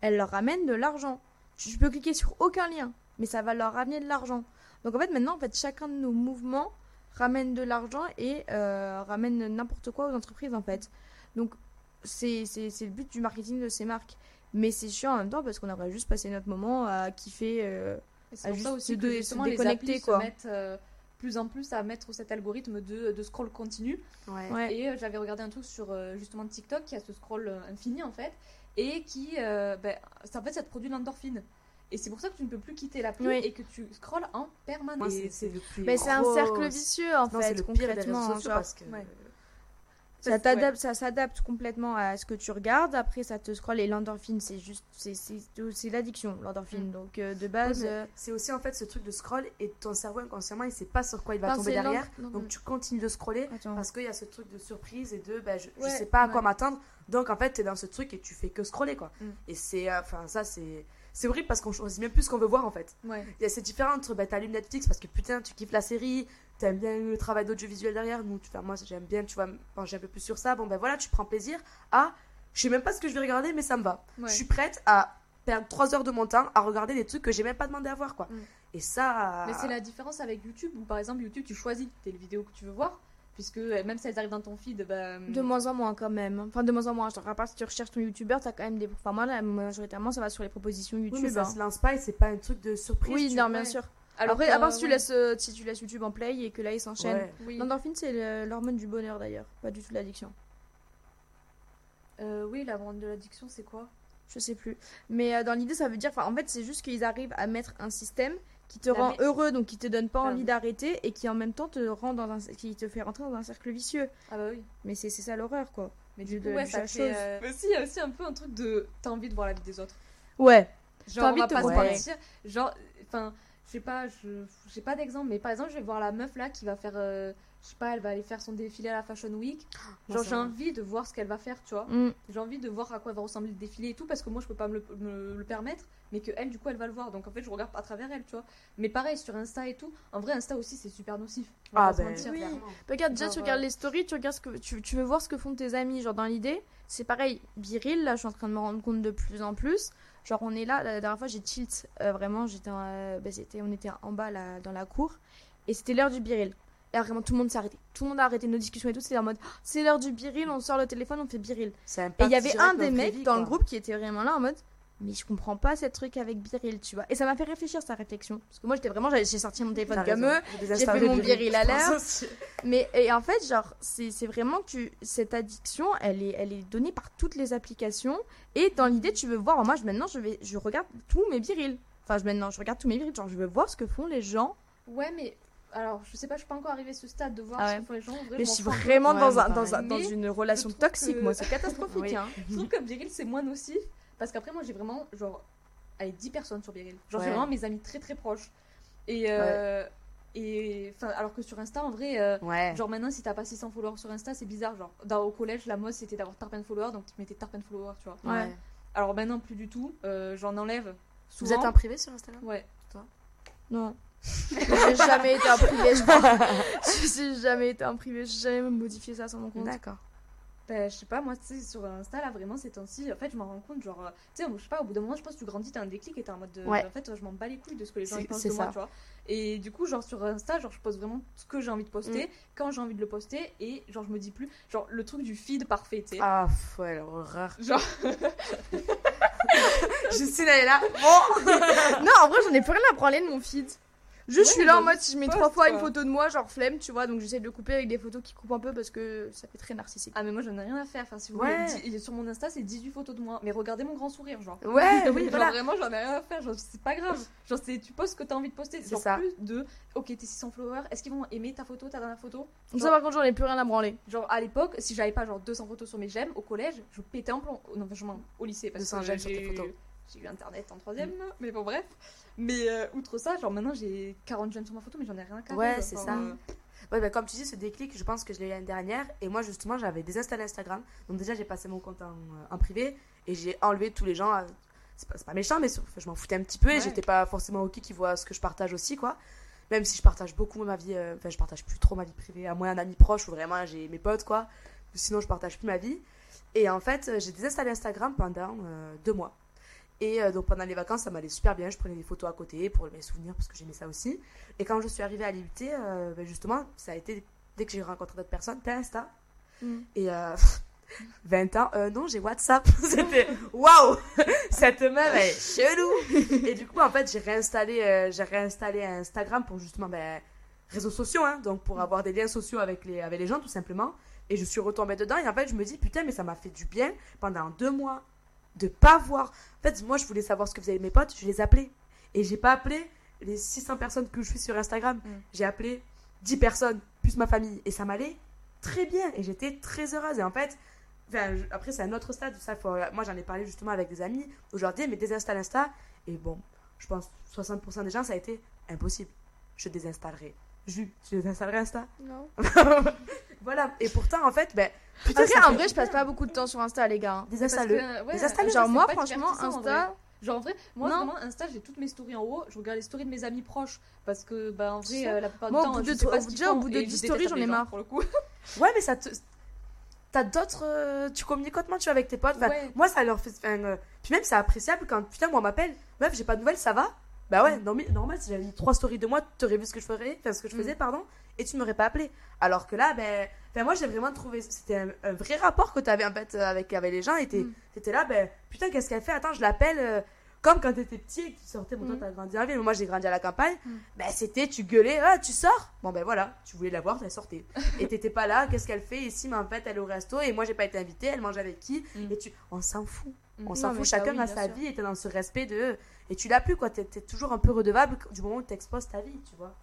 elle leur ramène de l'argent. Tu peux cliquer sur aucun lien, mais ça va leur ramener de l'argent. Donc en fait, maintenant, en fait, chacun de nos mouvements ramène de l'argent et euh, ramène n'importe quoi aux entreprises, en fait. Donc c'est le but du marketing de ces marques. Mais c'est chiant en même temps parce qu'on aurait juste passé notre moment à kiffer, euh, à juste aussi de, se déconnecter. quoi. Se mettent, euh, plus en plus à mettre cet algorithme de, de scroll continu. Ouais. Et euh, j'avais regardé un truc sur justement TikTok qui a ce scroll infini en fait et qui, ben, en fait, ça te produit l'endorphine. Et c'est pour ça que tu ne peux plus quitter l'appli et que tu scrolles en permanence. C'est Mais c'est un cercle vicieux en fait, le concrètement. Pire parce que... Ça t'adapte, ça s'adapte complètement à ce que tu regardes. Après, ça te scrolle et l'endorphine, c'est juste, c'est l'addiction, l'endorphine. Mm. Donc euh, de base, euh, c'est aussi en fait ce truc de scroll et ton cerveau inconsciemment, il sait pas sur quoi il va tomber derrière. donc tu continues de scroller parce qu'il y a ce truc de surprise et de, bah, je, sais pas à quoi m'attendre. Donc en fait, tu es dans ce truc et tu fais que scroller quoi. Mm. Et c'est, euh, enfin ça c'est c'est horrible parce qu'on choisit même plus ce qu'on veut voir en fait. Il y a c'est différent entre bah, t'allumes Netflix parce que putain tu kiffes la série, t'aimes bien le travail d'audiovisuel derrière. Nous, moi j'aime bien, tu vois, pencher un peu plus sur ça. Bon ben voilà, tu prends plaisir à. Je sais même pas ce que je vais regarder, mais ça me va. Je suis prête à perdre 3 heures de mon temps à regarder des trucs que j'ai même pas demandé à voir quoi. Mm. Et ça. Mais c'est la différence avec YouTube où par exemple YouTube tu choisis les vidéos que tu veux voir puisque euh, même si elles arrivent dans ton feed bah, De moins en moins quand même. Enfin de moins en moins. Je te rappelle si tu recherches ton YouTuber, t'as quand même des. Enfin moi là, majoritairement ça va sur les propositions YouTube. Oui, mais ça hein. se lance pas et c'est pas un truc de surprise. Oui, non, vois. bien sûr. Alors Après, à part si tu ouais. laisses, euh, si tu laisses YouTube en play et que là il s'enchaîne. Ouais. Oui. L'endorphine, c'est l'hormone du bonheur d'ailleurs, pas du tout l'addiction. Euh, oui, la vente de l'addiction c'est quoi? Je sais plus. Mais euh, dans l'idée, ça veut dire. En fait, c'est juste qu'ils arrivent à mettre un système qui te La rend heureux, donc qui te donne pas Ah envie oui. d'arrêter et qui en même temps te rend dans un. qui te fait rentrer dans un cercle vicieux. Ah bah oui. Mais c'est c'est ça l'horreur, quoi. Mais Du- du coup de- ouais du ça fait. euh, Mais il y a aussi un peu un truc de t'as envie de voir la vie des autres. Ouais. Genre, envie on va de te pas se mentir. Genre, enfin, sais pas, je j'ai pas d'exemple, mais par exemple, je vais voir la meuf là qui va faire, euh, je sais pas, elle va aller faire son défilé à la Fashion Week. Moi, Genre, j'ai envie de voir ce qu'elle va faire, tu vois. Mm. J'ai envie de voir à quoi va ressembler le défilé et tout, parce que moi, je peux pas me le, me le permettre, mais que elle, du coup, elle va le voir. Donc, en fait, je regarde à travers elle, tu vois. Mais pareil, sur Insta et tout, en vrai, Insta aussi, c'est super nocif. Ah ben, mentir. oui. clairement. Regarde, déjà, Genre, tu regardes euh, les stories, tu regardes ce que tu, tu veux voir ce que font tes amis. Genre, dans l'idée, c'est pareil. Biril, là, je suis en train de me rendre compte de plus en plus. Genre, on est là, la dernière fois, j'ai tilt. euh, vraiment, j'étais, en- euh, bah, c'était, on était en bas, là, dans la cour. Et c'était l'heure du biril. Et là, vraiment, tout le monde s'est arrêté. Tout le monde a arrêté nos discussions et tout. C'était en mode, c'est l'heure du biril, on sort le téléphone, on fait biril. Et il y avait un des mecs dans le groupe qui était vraiment là en mode mais je comprends pas cette truc avec Biril, tu vois. Et ça m'a fait réfléchir sa réflexion. Parce que moi j'étais vraiment, j'ai sorti mon téléphone comme eux. J'ai fait mon Biril, à l'heure. Mais et en fait, genre, c'est c'est vraiment que cette addiction, elle est, elle est donnée par toutes les applications. Et dans l'idée, tu veux voir, moi je, maintenant je, vais, je regarde tous mes virils. Enfin, je, maintenant je regarde tous mes virils. Genre, je veux voir ce que font les gens. Ouais, mais alors, je sais pas, je suis pas encore arrivée à ce stade de voir Ah ce que font les gens. En vrai, Mais je suis vraiment dans, un, dans, un- dans une relation toxique, que- moi, c'est catastrophique. Oui. hein. Je trouve que Biril c'est moins nocif parce qu'après moi j'ai vraiment genre allez 10 personnes sur Biril. Genre j'ai Ouais. vraiment mes amis très très proches. Et euh, et enfin alors que sur Insta en vrai euh, Ouais. genre maintenant si t'as pas 600 followers sur Insta c'est bizarre genre dans, au collège la mode c'était d'avoir tarpin followers donc tu mettais tarpin followers tu vois. Ouais. Ouais. Alors maintenant plus du tout euh, j'en enlève Vous souvent. êtes en privé sur Instagram Ouais. Non. j'ai jamais été en privé, je. J'ai jamais été en privé, j'ai jamais modifié ça sur mon compte. D'accord. Ben, je sais pas, moi, tu sais, sur Insta, là, vraiment, ces temps-ci, en fait, je m'en rends compte, genre, euh, tu sais, je sais pas, au bout d'un moment, je pense que tu grandis, t'as un déclic et t'es en mode de. Ouais. En fait, je m'en bats les couilles de ce que les gens ils pensent de moi, tu vois. Et du coup, genre, sur Insta, genre, je pose vraiment ce que j'ai envie de poster, Mm. quand j'ai envie de le poster, et genre, je me dis plus, genre, le truc du feed parfait, tu sais. Ah, ouais, l'horreur. Genre, Justine, elle est là. Bon Non, en vrai, j'en ai plus rien à branler de mon feed. Juste, je suis là en bah, mode, si je mets trois fois une photo de moi, genre flemme, tu vois, donc j'essaie de le couper avec des photos qui coupent un peu parce que ça fait très narcissique. ah, mais moi, j'en ai rien à faire. Enfin, si vous Ouais. voulez, sur mon Insta, c'est 18 photos de moi. Mais regardez mon grand sourire, genre. Ouais, oui, Genre, voilà. vraiment, j'en ai rien à faire. Genre, c'est pas grave. Genre, c'est, tu postes ce que t'as envie de poster. C'est Genre, ça. plus de, ok, t'es 600 followers, est-ce qu'ils vont aimer ta photo, ta dernière photo? Donc ça, par contre, j'en ai plus rien à branler. Genre à l'époque, si j'avais pas genre 200 photos sur mes j'aime au collège, je pétais en plomb. Non, franchement, au lycée parce 200 que j'aime sur tes photos. J'ai eu internet en troisième, mais bon bref. Mais euh, outre ça, genre maintenant j'ai 40 j'aime sur ma photo, mais j'en ai rien à carrer. Ouais, c'est ça. euh, Ouais, bah, comme tu dis, ce déclic, je pense que je l'ai eu l'année dernière. Et moi, justement, j'avais désinstallé Instagram. Donc, déjà, j'ai passé mon compte en, euh, en privé. Et j'ai enlevé tous les gens. à- C'est pas, pas méchant, mais je m'en foutais un petit peu. Et Ouais. j'étais pas forcément OK qui voient ce que je partage aussi, quoi. Même si je partage beaucoup ma vie. euh, Enfin, je partage plus trop ma vie privée. À moins un ami proche où vraiment j'ai mes potes, quoi. Sinon, je partage plus ma vie. Et en fait, j'ai désinstallé Instagram pendant euh, deux mois. Et euh, donc pendant les vacances, ça m'allait super bien. Je prenais des photos à côté pour mes souvenirs parce que j'aimais ça aussi. Et quand je suis arrivée à l'IUT, euh, ben, justement, ça a été dès que j'ai rencontré d'autres personnes, t'as Insta. Mm. Et euh, 20 ans, non, j'ai WhatsApp. C'était waouh, cette meuf elle est chelou. Et du coup, en fait, j'ai réinstallé, euh, j'ai réinstallé Instagram pour justement ben, réseaux sociaux, hein, donc pour avoir des liens sociaux avec les, avec les gens tout simplement. Et je suis retombée dedans et en fait, je me dis putain, mais ça m'a fait du bien pendant deux mois de pas voir. En fait, moi, je voulais savoir ce que faisaient mes potes, je les appelais. Et j'ai pas appelé les 600 personnes que je suis sur Instagram. Mm. J'ai appelé 10 personnes, plus ma famille. Et ça m'allait très bien. Et j'étais très heureuse. Et en fait, enfin, je- après, c'est un autre stade. Ça, faut- moi, j'en ai parlé justement avec des amis. Aujourd'hui, mais désinstalle Insta. Et bon, je pense 60% des gens, ça a été impossible. Je désinstallerai. Ju, tu désinstallerais Insta? Non. Voilà. Et pourtant, en fait, ben. putain, Après, en fait vrai, je passe pas beaucoup de temps sur Insta, les gars. Parce que, ouais. Genre, moi, franchement. Insta. Genre en vrai, moi Non. vraiment Insta, j'ai toutes mes stories en haut, je regarde les stories de mes amis proches parce que bah en vrai euh, la plupart Moi, du au temps je de sais pas au ce bout- qu'ils déjà, au bout de et 10 je stories, j'en ai marre. pour le coup. Ouais, mais ça te. T'as d'autres. euh, Tu communiques autrement, tu vois, avec tes potes. Enfin, Ouais. Moi, ça leur fait. enfin, euh, Puis même, c'est appréciable quand putain, moi, on m'appelle. Meuf, j'ai pas de nouvelles, ça va? Bah ouais, normal, si j'avais mis trois stories de moi, tu aurais vu ce que je ferais, enfin ce que je faisais, mm. pardon, et tu ne m'aurais pas appelé. Alors que là, ben, enfin, moi j'ai vraiment trouvé, c'était un, vrai rapport que tu avais en fait avec, avec les gens, et tu étais là, ben, putain, qu'est-ce qu'elle fait? Attends, je l'appelle. Euh, comme quand t'étais petit et que tu sortais, bon, toi mm. t'as grandi en ville, mais moi j'ai grandi à la campagne, mm. ben c'était, tu gueulais, ah, tu sors? Bon ben voilà, tu voulais la voir, elle sortait. et t'étais pas là, qu'est-ce qu'elle fait ici? Mais en fait, elle est au resto et moi j'ai pas été invitée, elle mange avec qui? Et tu, on s'en fout. On s'en fout, chacun a sa vie et t'es dans ce respect de. Et tu l'as plus, quoi. T'es es toujours un peu redevable du moment où tu exposes ta vie, tu vois.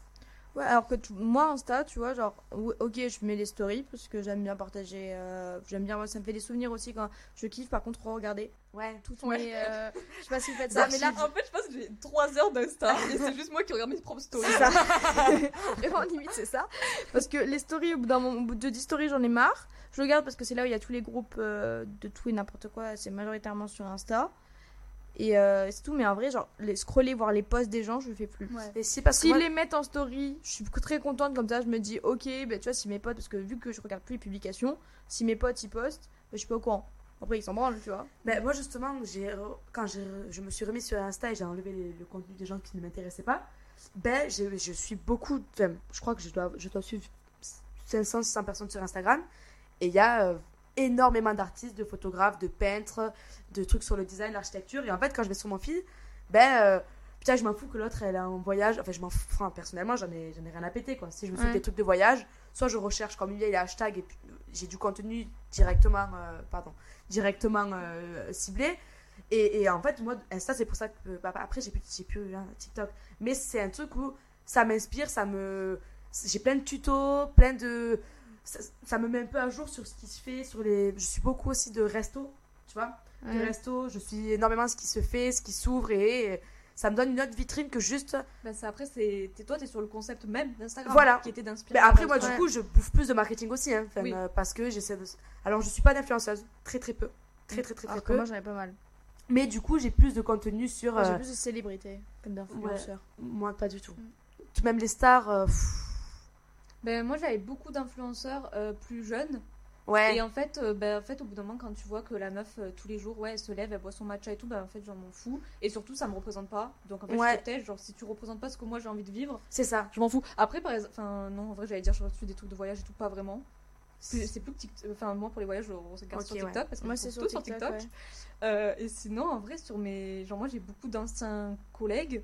Ouais, alors que moi, Insta, tu vois, genre, ok, je mets des stories parce que j'aime bien partager. Euh, j'aime bien, ça me fait des souvenirs aussi quand je kiffe, par contre, regarder. Ouais, tout ouais. Euh, je sais pas si vous faites ça, mais là. En fait, je pense que j'ai 3 heures d'Insta et c'est juste moi qui regarde mes propres stories. Ça. Vraiment, limite, c'est ça. Parce que les stories, au bout d'un moment, de 10 stories, j'en ai marre. Je regarde parce que c'est là où il y a tous les groupes euh, de tout et n'importe quoi. C'est majoritairement sur Insta. Et euh, c'est tout, mais en vrai, genre, les scroller, voir les posts des gens, je le fais plus. Et si parce S'ils les mettent en story, je suis très contente comme ça, je me dis, ok, bah, tu vois, si mes potes, parce que vu que je regarde plus les publications, si mes potes ils postent, bah, je suis pas au courant. Après, ils s'en branlent, tu vois. Bah, moi, justement, j'ai, quand je me suis remis sur Insta et j'ai enlevé le contenu des gens qui ne m'intéressaient pas, ben, je, je suis beaucoup. je crois que je dois, je dois suivre 500, 600 personnes sur Instagram. Et il y a euh, énormément d'artistes, de photographes, de peintres, de trucs sur le design, l'architecture. Et en fait, quand je vais sur mon fil, ben, euh, putain, je m'en fous que l'autre, elle a un voyage. Enfin, je m'en fous, personnellement, j'en ai, ai rien à péter, quoi. Si je me fais des trucs de voyage, soit je recherche comme il y a les hashtags et euh, j'ai du contenu directement, pardon, directement ciblé. Et, en fait, moi, Insta, c'est pour ça que. Bah, après, j'ai plus, plus hein, TikTok. Mais c'est un truc où ça m'inspire, ça me. J'ai plein de tutos, plein de ça, me met un peu à jour sur ce qui se fait sur les je suis beaucoup aussi de resto tu vois de resto je suis énormément ce qui se fait ce qui s'ouvre et ça me donne une autre vitrine que juste bah après c'est toi tu es sur le concept même d'Instagram voilà. qui était d'inspirer après moi du coup je bouffe plus de marketing aussi hein, euh, parce que j'essaie de alors je suis pas d'influenceuse très très peu très très très, très, peu moi j'en ai pas mal. Mais du coup j'ai plus de contenu sur j'ai euh, plus de célébrités comme d'influenceurs. moi pas du tout. Mm. même les stars euh, ben, moi, j'avais beaucoup d'influenceurs euh, plus jeunes. Ouais. Et en fait, euh, ben, en fait, au bout d'un moment, quand tu vois que la meuf, euh, tous les jours, ouais, elle se lève, elle boit son matcha et tout, ben, en fait, j'en m'en fous. Et surtout, ça me représente pas. Donc, en fait, je protège. Genre, si tu représentes pas ce que moi j'ai envie de vivre, c'est ça. Je m'en fous. Après, par exemple, enfin, non, en vrai, j'allais dire, je reçu des trucs de voyage et tout, pas vraiment. C'est plus que TikTok. Enfin, moi, pour les voyages, je regarde sur TikTok. Parce que moi, c'est sur, sur TikTok. et sinon, en vrai, sur mes. Genre, moi, j'ai beaucoup d'anciens collègues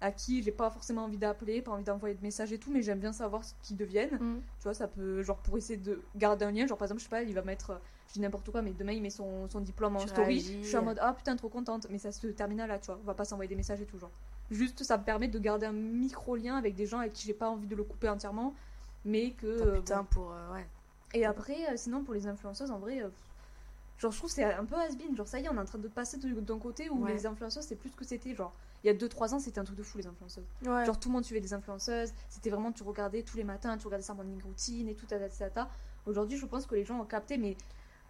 à qui j'ai pas forcément envie d'appeler, pas envie d'envoyer de messages et tout, mais j'aime bien savoir ce qu'ils deviennent. Mm. Tu vois, ça peut, genre, pour essayer de garder un lien, genre, par exemple, je sais pas, il va mettre, je dis n'importe quoi, mais demain il met son, son diplôme en story, je suis en mode, ah putain, trop contente, mais ça se termine là, tu vois, on va pas s'envoyer des messages et tout, genre. Juste, ça me permet de garder un micro-lien avec des gens avec qui j'ai pas envie de le couper entièrement, mais que. Oh, putain, pour. Euh, ouais. Et après, euh, sinon, pour les influenceuses, en vrai. Euh, genre, je trouve c'est un peu has-been. Genre, ça y est, on est en train de passer d'un côté où les influenceuses, c'est plus ce que c'était. Genre, il y a 2-3 ans, c'était un truc de fou, les influenceuses. Genre, tout le monde suivait des influenceuses. C'était vraiment, tu regardais tous les matins, tu regardais sa morning routine et tout, ta, Aujourd'hui, je pense que les gens ont capté, mais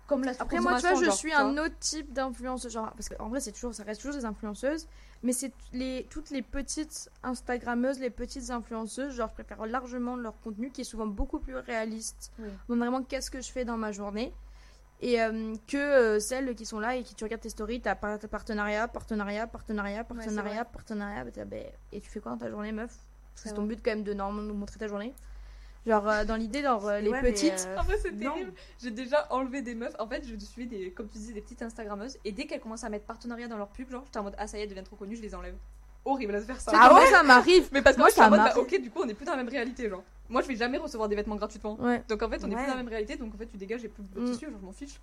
comme la Après, moi, tu vois, je suis un autre type d'influenceuse. Genre, parce qu'en vrai, c'est toujours, ça reste toujours des influenceuses. Mais c'est les, toutes les petites Instagrammeuses, les petites influenceuses, genre, je préfère largement leur contenu qui est souvent beaucoup plus réaliste. Donc, vraiment, qu'est-ce que je fais dans ma journée? Et euh, que euh, celles qui sont là et qui tu regardes tes stories, t'as partenariat, partenariat, partenariat, partenariat, partenariat, bah, ben, et tu fais quoi dans ta journée, meuf? C'est ton but quand même de normalement montrer ta journée. Genre euh, dans l'idée, dans les petites. En fait, c'est terrible. J'ai déjà enlevé des meufs. En fait, je suis des, comme tu disais, des petites Instagrammeuses. Et dès qu'elles commencent à mettre partenariat dans leur pub, genre, j'étais en mode, ah ça y est, elle devient trop connue, je les enlève. Horrible à se faire ça. Ah ouais, ça m'arrive. Mais parce que moi, je suis en mode, bah, ok, du coup, on est plus dans la même réalité, genre. Moi, je vais jamais recevoir des vêtements gratuitement. Donc en fait, on est plus dans la même réalité. Donc en fait, tu dégages et plus de mm. tissu, genre, je m'en fiche.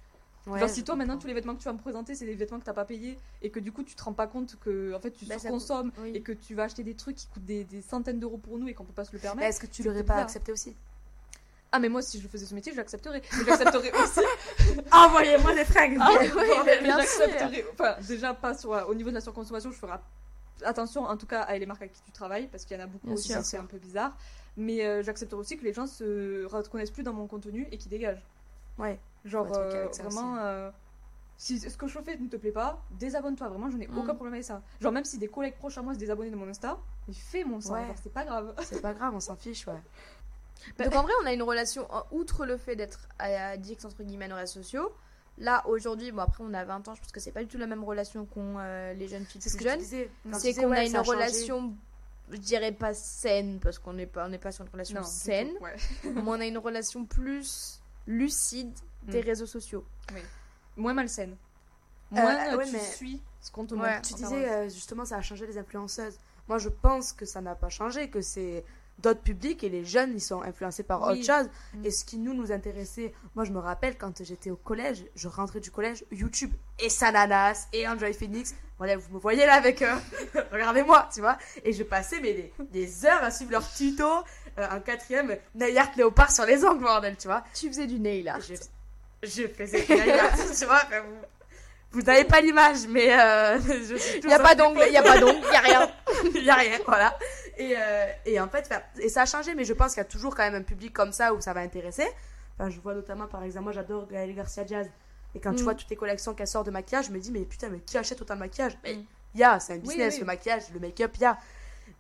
Genre si toi maintenant tous les vêtements que tu vas me présenter c'est des vêtements que t'as pas payé et que du coup tu te rends pas compte que en fait tu bah, consommes et que tu vas acheter des trucs qui coûtent des, centaines d'euros pour nous et qu'on peut pas se le permettre. Est-ce que tu l'aurais pas accepté aussi ah mais moi si je faisais ce métier je l'accepterais. J'accepterais aussi. Envoyez-moi des fringues. Ah, j'accepterais. Enfin déjà pas sur au niveau de la surconsommation je ferai attention en tout cas à les marques avec qui tu travailles parce qu'il y en a beaucoup aussi c'est un peu bizarre. Mais euh, j'accepterais aussi que les gens se reconnaissent plus dans mon contenu et qui dégagent. Ouais. Genre, euh, vraiment, euh, si ce que je fais ne te plaît pas, désabonne-toi. Vraiment, j'en ai aucun mm. problème avec ça. Genre, même si des collègues proches à moi se désabonnent de mon Insta, mais fais mon sang. C'est pas grave. C'est pas grave, on s'en fiche, ouais. Donc, en vrai, on a une relation, outre le fait d'être addict, entre guillemets, aux réseaux sociaux, là aujourd'hui, bon après on a 20 ans, je pense que c'est pas du tout la même relation qu'ont euh, les jeunes filles plus que jeunes. C'est qu'on ouais, a une relation, je dirais pas saine, parce qu'on n'est pas, on n'est pas sur une relation Non, saine, tout, ouais. mais on a une relation plus lucide des Mm. réseaux sociaux. Moins malsaine. Moins ouais, tu mais- suis ce qu'on te Ouais. montre. Tu disais euh, justement ça a changé les influenceuses. Moi je pense que ça n'a pas changé, que c'est d'autres publics et les jeunes ils sont influencés par Oui. autre chose. Mm. Et ce qui nous nous intéressait, moi je me rappelle quand j'étais au collège, je rentrais du collège, YouTube et Sananas et Android Phoenix. Voilà, vous me voyez là avec eux. Regardez-moi, tu vois. Et je passais mais des, des heures à suivre leurs tutos. Euh, en quatrième, nail art léopard sur les ongles, bordel, tu vois. Tu faisais du nail art. Je, je faisais du nail art, tu vois. vous vous n'avez pas l'image, mais euh, je suis Il y a pas d'ongle, il y a pas d'ongle, il y a rien. il y a rien, voilà. Et, euh, et en fait, et ça a changé, mais je pense qu'il y a toujours quand même un public comme ça où ça va intéresser. Enfin, je vois notamment, par exemple, moi j'adore Gaëlle Garcia Jazz. Et quand tu Mm. vois toutes les collections qu'elle sort de maquillage, je me dis, mais putain, mais qui achète autant de maquillage? Mais il y a, c'est un Oui, business, oui. le maquillage, le make-up, il y a.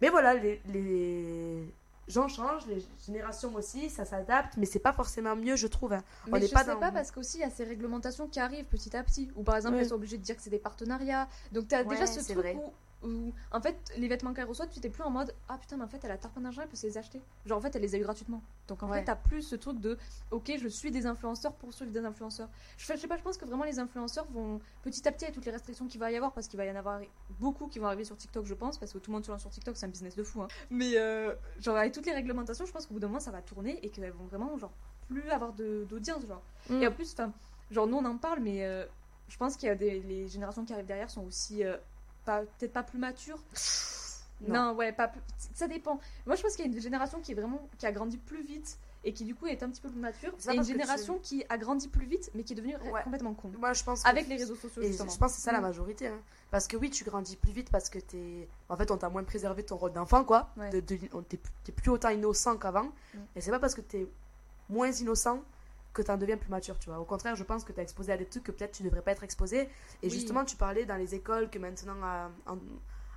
Mais voilà, les, les gens changent, les générations aussi, ça s'adapte, mais c'est pas forcément mieux, je trouve. hein. On Mais je pas sais dans- pas parce qu'aussi il y a ces réglementations qui arrivent petit à petit. Ou par exemple, Ouais. elles sont obligées de dire que c'est des partenariats. Donc t'as déjà Ouais, ce truc vrai. où, où, en fait, les vêtements qu'elle reçoit, tu t'es plus en mode Ah putain, mais en fait, elle a tarpin d'argent, elle peut se les acheter. Genre en fait, elle les a eu gratuitement. Donc en Ouais. fait, t'as plus ce truc de Ok, je suis des influenceurs pour suivre des influenceurs. Je, je sais pas, je pense que vraiment les influenceurs vont petit à petit avec toutes les restrictions qu'il va y avoir parce qu'il va y en avoir beaucoup qui vont arriver sur TikTok, je pense, parce que tout le monde se lance sur TikTok, c'est un business de fou. hein. Mais euh, genre avec toutes les réglementations, je pense qu'au bout d'un moment, ça va tourner et qu'elles vont vraiment genre plus avoir d'audience, genre. Mm. Et en plus, enfin, genre nous on en parle, mais euh, je pense qu'il y a des les générations qui arrivent derrière sont aussi euh, pas peut-être pas plus matures. Non. Non. ouais, pas plus- ça dépend. Moi, je pense qu'il y a une génération qui est vraiment qui a grandi plus vite et qui du coup est un petit peu plus mature, C'est une tu- génération qui a grandi plus vite mais qui est devenue Ouais. complètement con. Moi, je pense que- Avec les réseaux sociaux Et justement. je pense que c'est ça la Mm. majorité. hein. Parce que oui, tu grandis plus vite parce que t'es. En fait, on t'a moins préservé ton rôle d'enfant, quoi. Ouais. De, de- t'es plus autant innocent qu'avant. Mm. Et c'est pas parce que t'es moins innocent que t'en deviens plus mature, tu vois. Au contraire, je pense que t'es exposé à des trucs que peut-être tu devrais pas être exposé. Et Oui. justement, tu parlais dans les écoles que maintenant, à, en-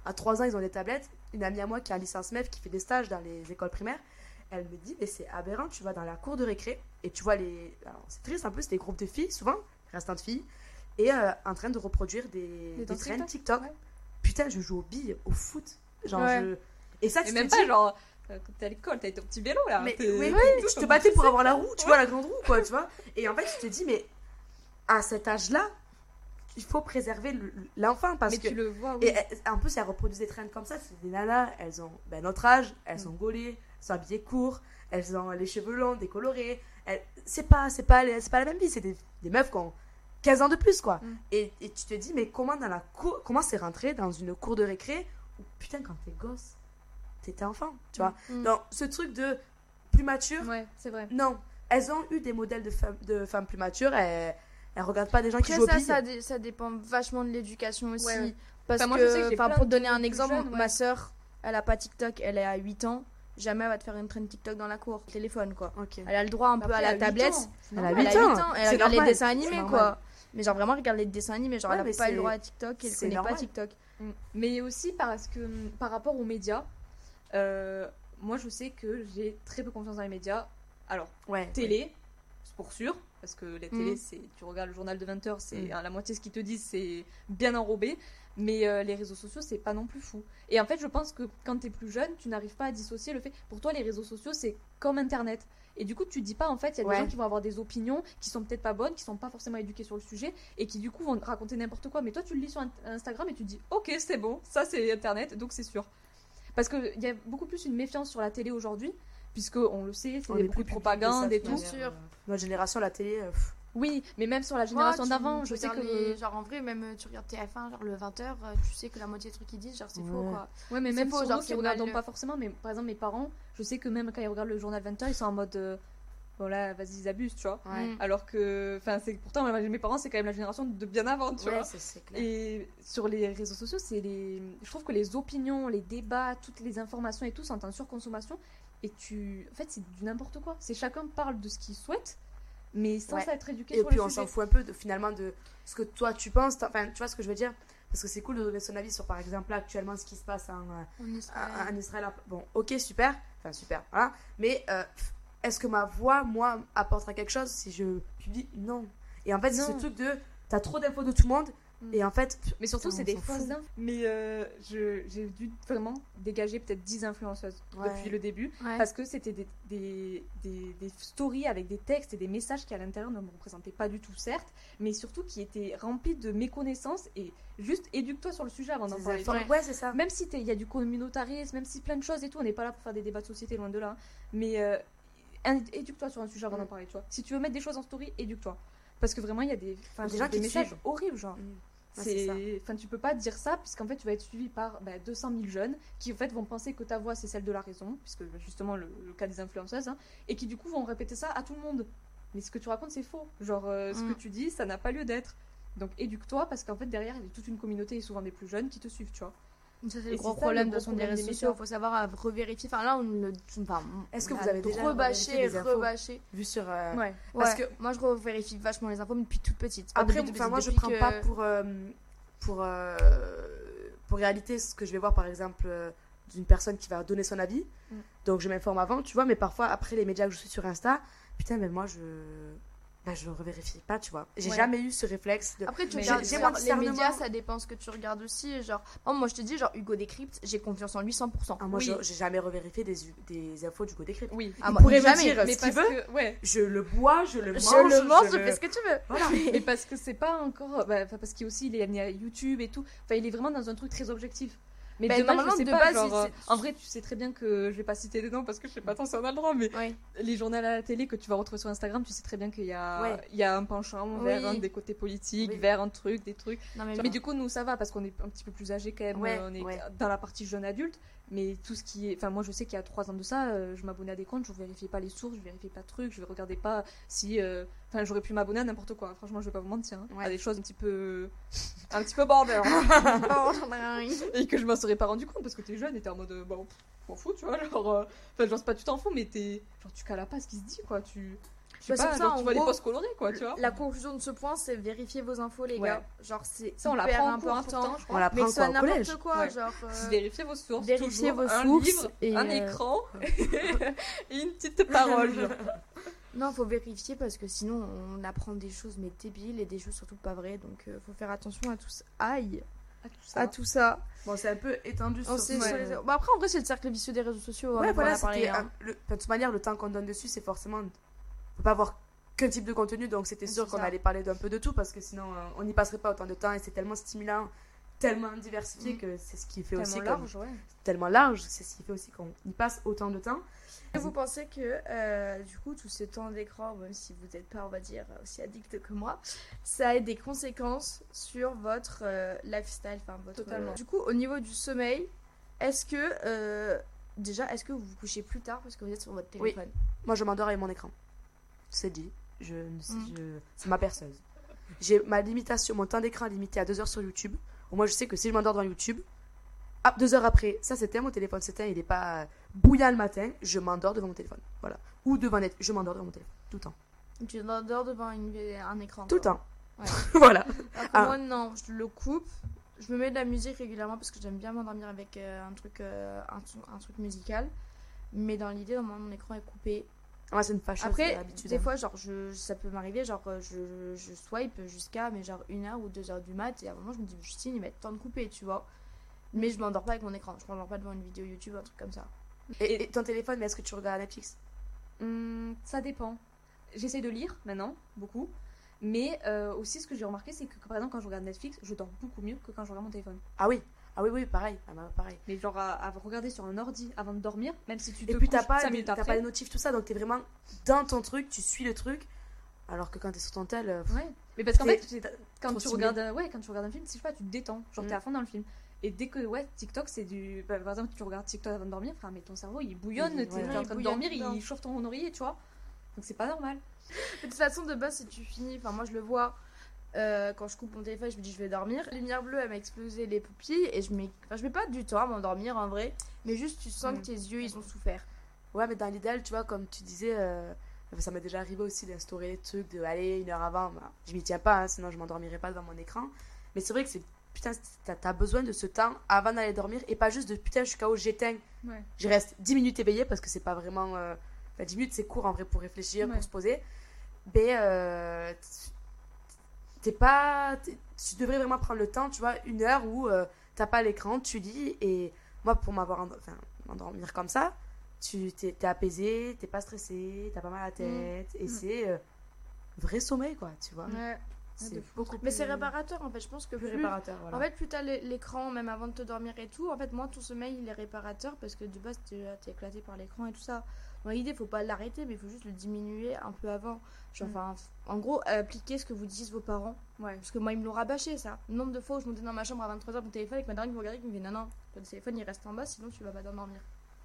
à 3 ans, ils ont des tablettes. Une amie à moi qui a un licence MEF qui fait des stages dans les écoles primaires. Elle me dit, mais c'est aberrant, tu vas dans la cour de récré et tu vois les. C'est triste en plus, des groupes de filles, souvent, restantes filles, et euh, en train de reproduire des, Des des danses trends TikTok, ouais. Putain, je joue aux billes, au foot. Genre, Ouais. je. Et ça, Et tu même te pas dis, genre t'es à l'école, t'as ton petit vélo là. mais t'es- oui, tout, tu te battais pour avoir la roue, tu vois, la grande roue, quoi, tu vois. Et en fait, tu te dis, mais à cet âge-là, il faut préserver le- l'enfant parce Mais que. tu le vois, oui. Et elles- en plus, elles reproduisent des trends comme ça. C'est des nanas, elles ont ben, notre âge, elles Mm. sont gaulées, elles sont habillées court, elles ont les cheveux longs, décolorés. Elles- C'est pas, pas, les- pas la même vie, c'est des, des meufs qui ont 15 ans de plus, quoi. Mm. Et, et tu te dis, mais comment dans la cour, comment c'est rentré dans une cour de récré où, putain, quand t'es gosse, t'étais enfant, tu vois. Mm. Donc, ce truc de plus mature, Ouais, c'est vrai. non. Elles ont eu des modèles de femmes, de femmes plus matures, elles, elles regardent pas des gens qui jouent au ça, ça, dé- ça dépend vachement de l'éducation aussi. Ouais, ouais. Parce Enfin, moi, je sais que que, pour donner un exemple, ouais. ma soeur, elle a pas TikTok, elle est à 8 ans. Jamais elle va te faire une trend TikTok dans la cour, téléphone quoi. Ok. Elle a le droit un peu à la tablette. ans, Elle a normal. Elle a Huit 8 ans, elle regarde les dessins animés quoi. Mais genre vraiment, regarde les dessins animés, genre Ouais, elle a pas le droit à TikTok, elle connaît pas. TikTok. Mm. Mais aussi parce que mm, par rapport aux médias, moi je sais que j'ai très peu confiance dans les médias. Alors, Ouais. télé, c'est pour sûr, parce que la télé, Mm. c'est tu regardes le journal de 20h, c'est Mm. à la moitié ce qu'ils te disent, c'est bien enrobé. Mais euh, les réseaux sociaux, c'est pas non plus fou. Et en fait, je pense que quand t'es plus jeune, tu n'arrives pas à dissocier le fait. Pour toi, les réseaux sociaux, c'est comme Internet. Et du coup, tu dis pas, en fait, il y a Ouais. des gens qui vont avoir des opinions qui sont peut-être pas bonnes, qui sont pas forcément éduqués sur le sujet, et qui du coup vont raconter n'importe quoi. Mais toi, tu le lis sur Instagram et tu dis, ok, c'est bon, ça c'est Internet, donc c'est sûr. Parce qu'il y a beaucoup plus une méfiance sur la télé aujourd'hui, puisque on le sait, c'est beaucoup de propagande et tout. finalement. Bien sûr. Euh, Notre génération, la télé. euh, pff. Oui, mais même sur la génération d'avant, je sais que. les- genre en vrai, même euh, tu regardes TF1, genre le 20h, tu sais que la moitié des trucs qu'ils disent, genre c'est faux quoi. Ouais, mais même faux, sur genre, nous qui regardons pas forcément, mais par exemple, mes parents, je sais que même quand ils regardent le journal 20h, ils sont en mode. euh, voilà, vas-y, ils abusent, tu vois. Ouais. Mm. Alors que. Enfin, c'est pourtant, mes parents, c'est quand même la génération de bien avant, tu Ouais, vois. c'est- c'est clair. Et sur les réseaux sociaux, c'est les. Je trouve que les opinions, les débats, toutes les informations et tout sont en surconsommation. Et tu. En fait, c'est du n'importe quoi. C'est chacun parle de ce qu'il souhaite, mais sans Ouais. être éduqué Et sur puis le on s'en fout un peu de, finalement de ce que toi tu penses. Enfin, tu vois ce que je veux dire? Parce que c'est cool de donner son avis sur, par exemple, là, actuellement, ce qui se passe en, euh, En Israël. en- en Israël. Bon, ok, super. Enfin, super. Voilà. Mais euh, est-ce que ma voix, moi, apportera quelque chose si je publie Non. Et en fait, c'est ce truc de. T'as trop d'infos de tout le monde. Mm. Et en fait. Mais surtout, c'est des fausses infos. Mais euh, je- j'ai dû vraiment dégager peut-être 10 influenceuses Ouais. depuis le début. Ouais. Parce que c'était des, des, des, des stories avec des textes et des messages qui à l'intérieur ne me représentaient pas du tout, certes, mais surtout qui étaient remplis de méconnaissances et juste éduque-toi sur le sujet avant d'en parler. Ouais. Ouais, c'est ça. Même si t'es- il y a du communautarisme, même si plein de choses et tout, on n'est pas là pour faire des débats de société, loin de là. hein. Mais euh, éduque-toi sur un sujet avant d'en Mm. parler, tu vois. Si tu veux mettre des choses en story, éduque-toi. Parce que vraiment, il y a des, gens des qui messages suivent. horribles, genre. Mm. Ouais, c'est enfin, tu peux pas dire ça puisqu'en fait tu vas être suivi par bah, 200 000 jeunes qui en fait vont penser que ta voix c'est celle de la raison, puisque bah, justement le, le cas des influenceuses, hein, et qui du coup vont répéter ça à tout le monde. Mais ce que tu racontes c'est faux, genre euh, ce Mm. que tu dis ça n'a pas lieu d'être. Donc éduque-toi parce qu'en fait derrière il y a toute une communauté et souvent des plus jeunes qui te suivent, tu vois. Ça, c'est le gros problème le de son des réseaux sociaux. Il faut savoir à revérifier. Enfin, là, on le. Enfin, Est-ce que vous a avez déjà rebâché, rebâché. Vu sur. euh, Ouais. Parce Ouais, moi, je revérifie vachement les infos depuis toute petite. Après, moi, je prends que- pas pour, euh, pour, euh, pour réalité ce que je vais voir, par exemple, euh, d'une personne qui va donner son avis. Mm. Donc, je m'informe avant, tu vois, mais parfois, après les médias que je suis sur Insta, putain, mais moi, je. Bah, je revérifie pas, tu vois. J'ai Ouais. jamais eu ce réflexe de. Après, tu Mais regardes j'ai- moins les médias, ça dépend ce que tu regardes aussi. Genre, oh, moi, je te dis, genre, Hugo Décrypte, j'ai confiance en lui 100%. Ah, moi, Oui. je- j'ai jamais revérifié des, des infos du coup décrypte. Oui. Ah, Il moi, pourrait me jamais. dire mais ce qu'il parce veut. que ouais. Je le bois, je le mange. Je le mange, je le- fais ce que tu veux. Voilà. Mais parce que c'est pas encore. bah, parce qu'il est aussi il est amené à YouTube et tout. Enfin, il est vraiment dans un truc très objectif. Mais Bah, demain, normalement, je sais de pas, base, genre, euh, en vrai, tu sais très bien que je vais pas citer les noms parce que je sais pas tant si on a le droit, mais Oui. les journaux à la télé que tu vas retrouver sur Instagram, tu sais très bien qu'il y a, Ouais. il y a un penchant vers un des côtés politiques, Oui. vers un truc, des trucs. Non, mais, Mais du coup, nous, ça va parce qu'on est un petit peu plus âgés quand même. Ouais, on est ouais. dans la partie jeune adulte. Mais tout ce qui est. Enfin, moi, je sais qu'il y a trois ans de ça, euh, je m'abonnais à des comptes, je vérifiais pas les sources, je vérifiais pas de trucs, je regardais pas si. euh, Enfin, j'aurais pu m'abonner à n'importe quoi. Franchement, je vais pas vous mentir. hein. Ouais. À des choses un petit peu. un petit peu border. et que je m'en serais pas rendu compte parce que t'es jeune et t'es en mode. euh, pff, m'en fous, tu vois. Genre. euh, Enfin, genre, c'est pas tu t'en fous, mais t'es. Genre, tu cales pas ce qui se dit, quoi. Tu. Je sais Bah, pas, ça, genre, en tu vois des gros, posts colorés, quoi, tu vois. La conclusion de ce point, c'est vérifier vos infos, les Ouais. gars. Genre, c'est Ça, on hyper important. pourtant, je On crois. l'apprend Mais quoi au collège n'importe quoi, Ouais. genre. euh, Vérifiez vos sources. vérifiez vos un sources livre, et, un euh, écran et une petite parole. genre. Non, faut vérifier parce que sinon on apprend des choses mais débiles et des choses surtout pas vraies. Donc euh, faut faire attention à tout ça. Aïe, Ah, tout ça. à tout ça. Bon, c'est un peu étendu On sur ce- sur les- après en vrai c'est le cercle vicieux des réseaux sociaux. hein, Ouais, voilà, hein. un- le- enfin, de toute manière, le temps qu'on donne dessus, c'est forcément. Peut pas avoir qu'un type de contenu, donc c'était sûr qu'on allait parler d'un peu de tout parce que sinon, euh, on n'y passerait pas autant de temps et c'est tellement stimulant, tellement diversifié Mm. que c'est ce qui fait Tellement aussi. large, ouais. tellement large, c'est ce qui fait aussi qu'on y passe autant de temps. Et vous pensez que euh, du coup tout ce temps d'écran, même si vous n'êtes pas on va dire aussi addict que moi, ça a des conséquences sur votre euh, lifestyle, enfin votre. Totalement. Du coup au niveau du sommeil, est-ce que déjà est-ce que vous vous couchez plus tard parce que vous êtes sur votre Oui. téléphone? Moi, je m'endors avec mon écran. C'est dit. Je, Mm. je- c'est ma perceuse. J'ai ma limitation, mon temps d'écran est limité à 2 heures sur YouTube. Au moins, je sais que si je m'endors devant YouTube, ah, deux heures après, ça c'était mon téléphone s'éteint, il est pas bouillant le matin, je m'endors devant mon téléphone. Voilà. Ou devant net, je m'endors devant mon téléphone. Tout le temps. Tu t'endors devant une- un écran. Tout le temps. Ouais. voilà. Ah. moi, non, je le coupe. Je me mets de la musique régulièrement parce que j'aime bien m'endormir avec euh, un, truc, euh, un, un truc musical. Mais dans l'idée, mon écran est coupé. Moi, c'est une fâcheuse Après, habitude. des hein. fois, genre, je, ça peut m'arriver, genre, euh, je, je swipe jusqu'à mais genre 1h ou 2h du mat. Et à un moment, je me dis, Justine, il va être temps de couper, tu vois. Mais je m'endors pas avec mon écran. Je m'endors pas devant une vidéo YouTube, un truc comme ça. Et, et ton téléphone, mais est-ce que tu regardes Netflix? Hum, ça dépend. J'essaye de lire maintenant, beaucoup. Mais euh, aussi, ce que j'ai remarqué, c'est que par exemple, quand je regarde Netflix, je dors beaucoup mieux que quand je regarde mon téléphone. Ah oui. Ah oui, oui, pareil. Ah bah, pareil. Mais genre, à, à regarder sur un ordi avant de dormir, même si tu te Et puis t'as pas, t'as pas les notifs, tout ça, donc t'es vraiment dans ton truc, tu suis le truc. Alors que quand t'es sur ton tel, euh, Ouais. Mais parce qu'en fait, quand tu regardes, euh, ouais, quand tu regardes un film, je sais pas, tu te détends, genre t'es Mm. à fond dans le film. Et dès que ouais, TikTok c'est du, bah, par exemple, tu regardes TikTok avant de dormir, enfin, mais ton cerveau il bouillonne, Il- t'es ouais. en train de dormir, dedans. il chauffe ton oreiller, tu vois. Donc c'est pas normal. De toute façon, de base, si tu finis, enfin, moi je le vois euh, quand je coupe mon téléphone, je me dis je vais dormir. La lumière bleue, elle m'a explosé les pupilles et je mets, enfin, je mets pas du temps à m'endormir en vrai, mais juste tu sens Mm. que tes yeux ils ont souffert. Ouais, mais dans l'idéal, tu vois, comme tu disais, euh, ça m'est déjà arrivé aussi d'instaurer des trucs de aller une heure avant. Bah, je m'y tiens pas, hein, sinon je m'endormirai pas devant mon écran. Mais c'est vrai que c'est putain, t'as t'as besoin de ce temps avant d'aller dormir et pas juste de putain, je suis KO, j'éteins. Ouais. Je reste 10 minutes éveillée parce que c'est pas vraiment. euh, enfin, 10 minutes c'est court en vrai pour réfléchir, Ouais. pour se poser. Mais euh, t'es pas. tu devrais vraiment prendre le temps, tu vois, une heure où tu euh, t'as pas l'écran, tu lis. Et moi, pour m'avoir. Enfin, m'endormir comme ça, tu t'es, es apaisé, t'es pas stressé, t'as pas mal à la tête. Et mm. c'est euh, vrai sommeil, quoi, tu vois. Ouais. C'est beaucoup Mais c'est réparateur en fait, je pense que plus, réparateur. En fait, plus t'as l'écran, même avant de te dormir et tout, en fait, moi, ton sommeil il est réparateur parce que de base t'es éclaté par l'écran et tout ça. Dans l'idée, faut pas l'arrêter, mais il faut juste le diminuer un peu avant. Genre, mm. enfin, en gros, appliquer ce que vous disent vos parents. Ouais. Parce que moi, ils me l'ont rabâché, ça. Le nombre de fois où je montais dans ma chambre à 23h mon téléphone avec ma dernière qui me regardait qui me dit non, non, ton téléphone il reste en bas, sinon tu vas pas dormir.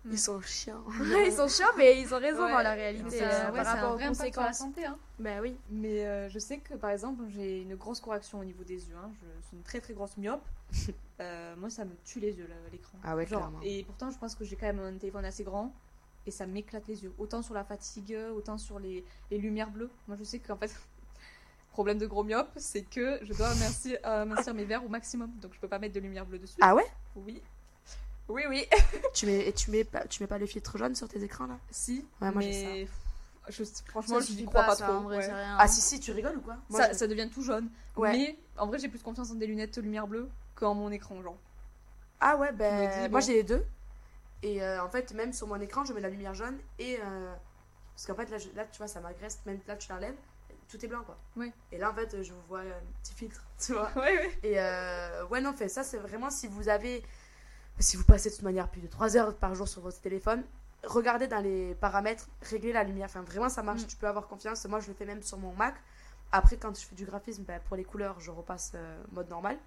Mm. Ils sont chiants. ils sont chiants, mais ils ont raison dans la réalité. Euh, par rapport aux conséquences. la santé. Hein. Ben oui. Mais euh, je sais que par exemple, j'ai une grosse correction au niveau des yeux. Hein. Je suis une très très grosse myope. Euh, moi, ça me tue les yeux, l'écran. Ah ouais, clairement. Et pourtant, je pense que j'ai quand même un téléphone assez grand et ça m'éclate les yeux. Autant sur la fatigue, autant sur les, les lumières bleues. Moi, je sais qu'en fait, problème de gros myope, c'est que je dois amincir, amincir mes verres au maximum. Donc, je peux pas mettre de lumière bleue dessus. Ah ouais? Oui. Oui, oui. tu mets, et tu mets pas, tu mets pas le filtre jaune sur tes écrans là? Si. Ouais, moi mais... Je, franchement, je n'y crois pas, trop. Ah si si, tu rigoles ou quoi? Ça, ça, devient tout jaune. Ouais. Mais en vrai, j'ai plus confiance en des lunettes lumière bleue qu'en mon écran, genre. Ah ouais, ben moi j'ai les deux. Et euh, en fait, même sur mon écran, je mets la lumière jaune et euh, parce qu'en fait là, là, tu vois, ça m'agresse. Même là, tu l'enlèves, tout est blanc quoi. Et là, en fait, je vois un petit filtre, tu vois. Ouais, ouais. Et euh, ouais, non, fait ça, c'est vraiment si vous avez si vous passez de toute manière plus de 3 heures par jour sur votre téléphone, regardez dans les paramètres, réglez la lumière. Enfin, vraiment, ça marche, mm. tu peux avoir confiance. Moi, je le fais même sur mon Mac. Après, quand je fais du graphisme, ben, pour les couleurs, je repasse mode normal.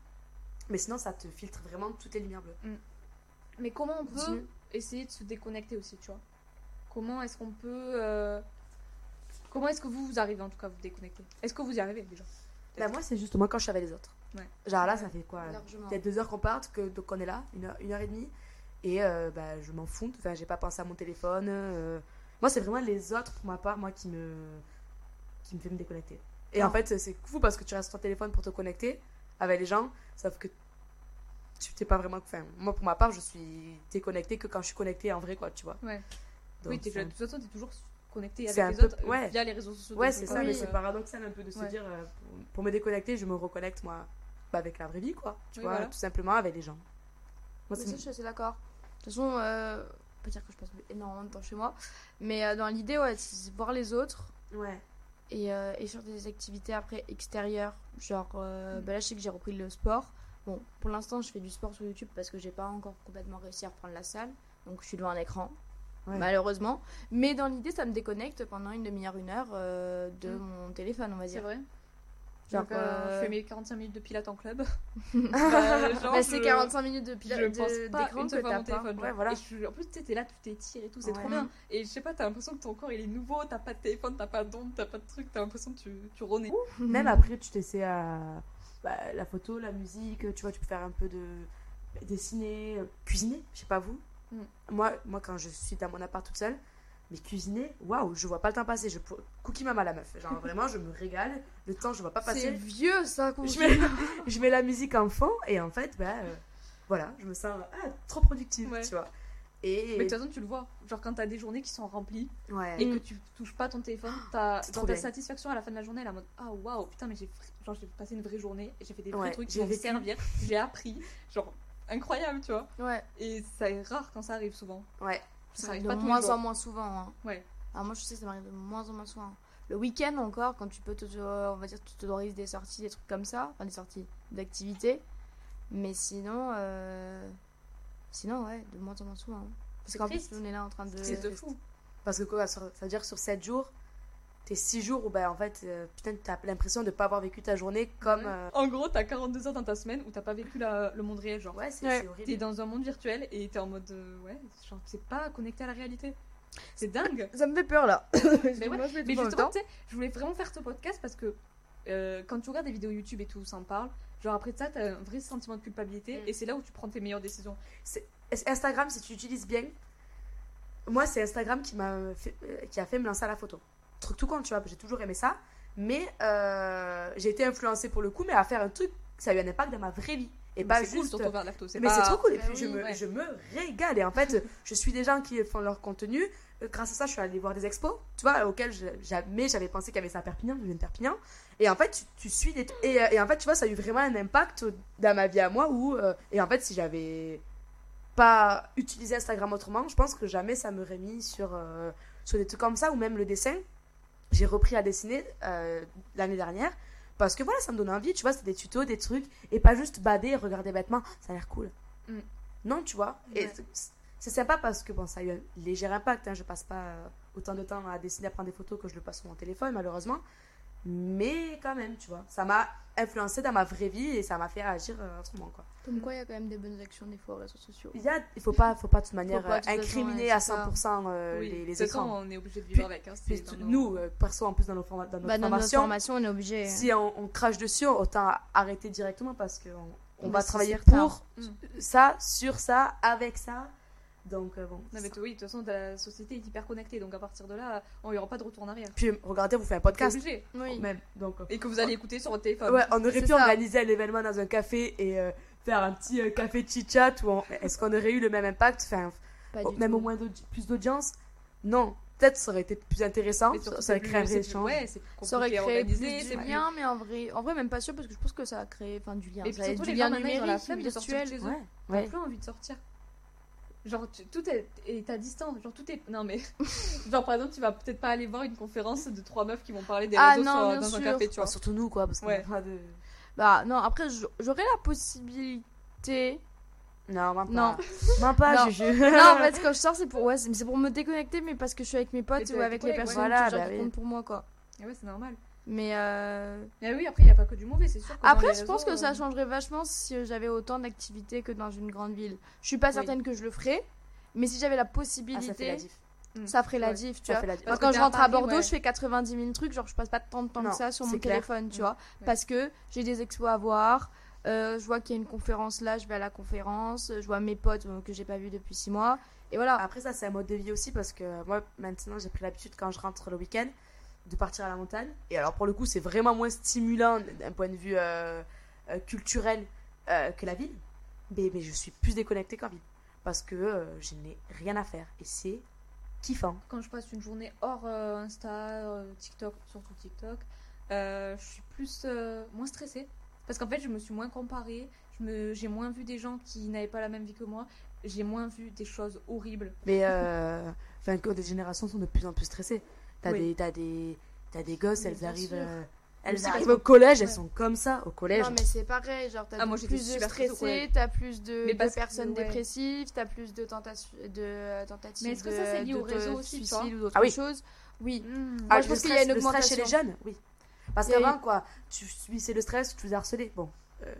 Mais sinon, ça te filtre vraiment toutes les lumières bleues. Mm. Mais comment on peut essayer de se déconnecter aussi, tu vois Comment est-ce qu'on peut. Euh, comment est-ce que vous, vous arrivez en tout cas à vous déconnecter? Est-ce que vous y arrivez déjà? Ben, Moi, c'est justement quand je suis avec les autres. Genre là, ça fait quoi? Peut-être deux heures qu'on parte, que, donc on est là, une heure, une heure et demie. Et euh, bah, je m'en fous. Enfin, j'ai pas pensé à mon téléphone. Euh. Moi, c'est vraiment les autres, pour ma part, moi, qui me, qui me fait me déconnecter. Et en fait, c'est fou parce que tu restes sur ton téléphone pour te connecter avec les gens, sauf que tu t'es pas vraiment. Enfin, moi, pour ma part, je suis déconnectée que quand je suis connectée en vrai, quoi, tu vois. Ouais. oui, de toute façon, t'es toujours connecté avec les autres ouais. via les réseaux sociaux. Ouais, c'est ça, mais c'est paradoxal un peu de se dire, euh, pour, me déconnecter, je me reconnecte moi bah, avec la vraie vie, quoi. Tu vois, tout simplement avec les gens. Moi, c'est je suis assez d'accord. De toute façon, euh, peut dire que je passe énormément de temps chez moi, mais euh, dans l'idée, ouais, c'est voir les autres. Ouais. Et, euh, et sur des activités après extérieures, genre, mm. bah là, je sais que j'ai repris le sport. Bon, pour l'instant, je fais du sport sur YouTube parce que j'ai pas encore complètement réussi à reprendre la salle. Donc, je suis devant un écran malheureusement. Mais dans l'idée, ça me déconnecte pendant une demi-heure, une heure euh, de mm. mon téléphone, on va dire. C'est vrai. Genre, euh, je fais mes 45 minutes de pilates en club. bah, bah c'est 45 minutes de pilates d'écran que t'as mon téléphone. Ouais, voilà. en plus, tu là, tout étiré et tout, c'est trop bien. Et je sais pas, t'as l'impression que ton corps il est nouveau, t'as pas de téléphone, t'as pas d'onde, t'as pas de truc, t'as l'impression que tu, tu renais. Même après, tu t'essaies à bah, la photo, la musique, tu vois, tu peux faire un peu de dessiner, cuisiner, je sais pas vous. Mm. Moi, moi, quand je suis dans mon appart toute seule, mais cuisiner, waouh, je vois pas le temps passer. Je cookie mama la meuf. Genre vraiment, je me régale. Le temps, je vois pas passer. C'est vieux ça. Je mets, je mets la musique en fond et en fait, bah euh, voilà, je me sens ah, trop productive, tu vois. Et... Mais de toute façon, tu le vois. Genre, quand t'as des journées qui sont remplies et que tu touches pas ton téléphone, t'as dans ta satisfaction à la fin de la journée, la mode Ah waouh, putain, mais j'ai passé une vraie journée, j'ai fait des vrais trucs qui vont servir, j'ai appris. Genre, incroyable, tu vois. Ouais. Et c'est rare quand ça arrive souvent. Ouais. Ça arrive de moins en moins souvent. Hein. Ouais. Alors moi, je sais, ça m'arrive de moins en moins souvent. Le week-end encore, quand tu peux te, on va dire, tu t'autorises des sorties, des trucs comme ça, enfin des sorties d'activités. Mais sinon, euh... sinon, ouais, de moins en moins souvent. Hein. Parce qu'en plus, on est là en train de. C'est de fou. Parce que quoi, ça veut dire sur 7 jours, t'es 6 jours où, bah, en fait, euh, putain, t'as l'impression de pas avoir vécu ta journée comme. Euh, en gros, t'as 42 heures dans ta semaine où t'as pas vécu le monde réel, genre. Ouais, c'est horrible. T'es dans un monde virtuel et t'es en mode. Euh, ouais, genre, c'est pas connecté à la réalité. C'est dingue. Ça me fait peur là. mais ouais, mais justement, tu sais, je voulais vraiment faire ce podcast parce que quand tu regardes des vidéos YouTube et tout, ça en parle. Genre après ça, t'as un vrai sentiment de culpabilité mm. et c'est là où tu prends tes meilleures décisions. Instagram, si tu utilises bien, moi c'est Instagram qui m'a qui a fait me lancer à la photo truc tout con, tu vois, j'ai toujours aimé ça. Mais euh, j'ai été influencée pour le coup, mais à faire un truc, ça a eu un impact dans ma vraie vie. Et Mais pas c'est cool, juste. surtout vers l'acto, c'est mais pas- c'est trop cool. Et Bah puis je, oui, me, ouais. je me régale. Et en fait, je suis des gens qui font leur contenu. Euh, Grâce à ça, je suis allée voir des expos, tu vois, auxquels je- jamais j'avais pensé qu'il y avait ça à Perpignan. Je viens de Perpignan. Et en fait, tu, tu suis des. Et, euh, et en fait, tu vois, ça a eu vraiment un impact dans ma vie à moi. Où, euh, et en fait, si j'avais pas utilisé Instagram autrement, je pense que jamais ça m'aurait mis sur, euh, sur des trucs comme ça. Ou même le dessin. J'ai repris à dessiner euh, l'année dernière. Parce que voilà, ça me donnait envie, tu vois, c'était des tutos, des trucs, et pas juste bader regarder bêtement, ça a l'air cool. Mm. Non, tu vois. Ouais. c'est- c'est sympa parce que bon, ça a eu un léger impact. Hein. Je passe pas autant de temps à dessiner, à prendre des photos que je le passe sur mon téléphone, malheureusement. Mais quand même, tu vois, ça m'a influencé dans ma vraie vie et ça m'a fait euh, autrement, quoi. Comme quoi, il y a quand même des bonnes actions des fois aux réseaux sociaux. Il y a, il faut pas, faut pas de toute manière pas, euh, de toute façon, incriminer ouais, à c'est ça. 100% euh, Oui, les, les toute façon, écrans. on est obligé de Puis- vivre avec. Hein, Puis dans nous, euh, perso, en plus dans, nos forma- dans notre Bah, dans notre formation, formation, on est obligé. si on, on crache dessus, autant arrêter directement parce qu'on on Bah, va travailler pour Mm. ça, sur ça, avec ça. Donc euh, bon. Non, mais oui, de toute façon, la société est hyper connectée, donc à partir de là, on n'y aura pas de retour en arrière. Puis regardez, vous faites un podcast. obligé. Oui. Même. Donc, euh, Et que vous allez écouter sur votre téléphone. ouais, on aurait pu ça. organiser un événement dans un café et euh, faire un petit euh, café chit-chat on- est-ce qu'on aurait eu le même impact? Enfin, Pas du Même tout. au moins plus d'audience? Non. Peut-être ça aurait été plus intéressant. Mais surtout, Ça, aurait créé un échange. Ouais, Ça aurait créé du lien, mais en vrai, en vrai, même pas sûr parce que je pense que ça a créé enfin, du lien. Et Ça puis a surtout, du les lien ont la numérique, flemme de sortir de chez eux. T'as plus envie de sortir. Genre, tu- tout est, est à distance. Genre, tout est. Non, mais. genre, par exemple, tu vas peut-être pas aller voir une conférence de trois meufs qui vont parler des Ah, réseaux non, sur- dans un sûr. café, tu Enfin, vois. surtout nous, quoi, parce qu'on Ouais. a pas de. Bah non, après j'aurais la possibilité. Non, même pas. Non. Même pas, Non. Juju. non, en fait, quand je sors, c'est pour ouais, c'est c'est pour me déconnecter, mais parce que je suis avec mes potes t'es ou avec les personnes. Voilà, qui, bah qui oui. comptent pour moi, quoi. Et ouais, c'est normal. Mais euh, Mais oui, après, il n'y a pas que du mauvais, c'est sûr. après, je pense que ça euh, changerait vachement si euh, j'avais autant d'activités que dans une grande ville. Je suis pas Oui. certaine que je le ferais, mais si j'avais la Ah, possibilité, ça fait la diff. ça ferait la diff, tu Ça vois. la diff. Parce quand je rentre à Paris, Bordeaux, ouais. je fais 90 000 trucs, genre je passe pas tant de temps Non, que ça sur mon clair. téléphone, tu vois. Ouais. Parce que j'ai des expos à voir, euh, je vois qu'il y a une conférence là, je vais à la conférence, je vois mes potes euh, que j'ai pas vus depuis 6 mois, et voilà. Après, ça, c'est un mode de vie aussi parce que moi, maintenant, j'ai pris l'habitude quand je rentre le week-end de partir à la montagne. Et alors, pour le coup, c'est vraiment moins stimulant d'un point de vue euh, euh, culturel euh, que la ville. Mais, mais je suis plus déconnectée qu'en ville parce que euh, je n'ai rien à faire et c'est kiffant. Quand je passe une journée hors Insta, TikTok, surtout TikTok, je suis plus. moins stressée. Parce qu'en fait, je me suis moins comparée. je me- J'ai moins vu des gens qui n'avaient pas la même vie que moi. J'ai moins vu des choses horribles. Mais euh, enfin, que des générations sont de plus en plus stressées. T'as Oui. des, t'as des, t'as des gosses, Mais elles arrivent, euh, elles arrivent au collège, elles sont comme ça au collège. Non, mais c'est pareil, genre t'as Ah, moi, j'étais plus de stressés, t'as plus de, parce que, personnes ouais. dépressives, t'as plus de, tentations de tentatives Mais est-ce que de, ça, c'est lié au réseau aussi, suicide ou d'autres Ah oui. choses? Oui. Hmm. Ah, Moi, je pense qu'il y a stress- une stress chez les augmentation. jeunes, oui. Parce qu'avant, quoi, tu subissais le stress, tu te faisais harceler. Bon, euh.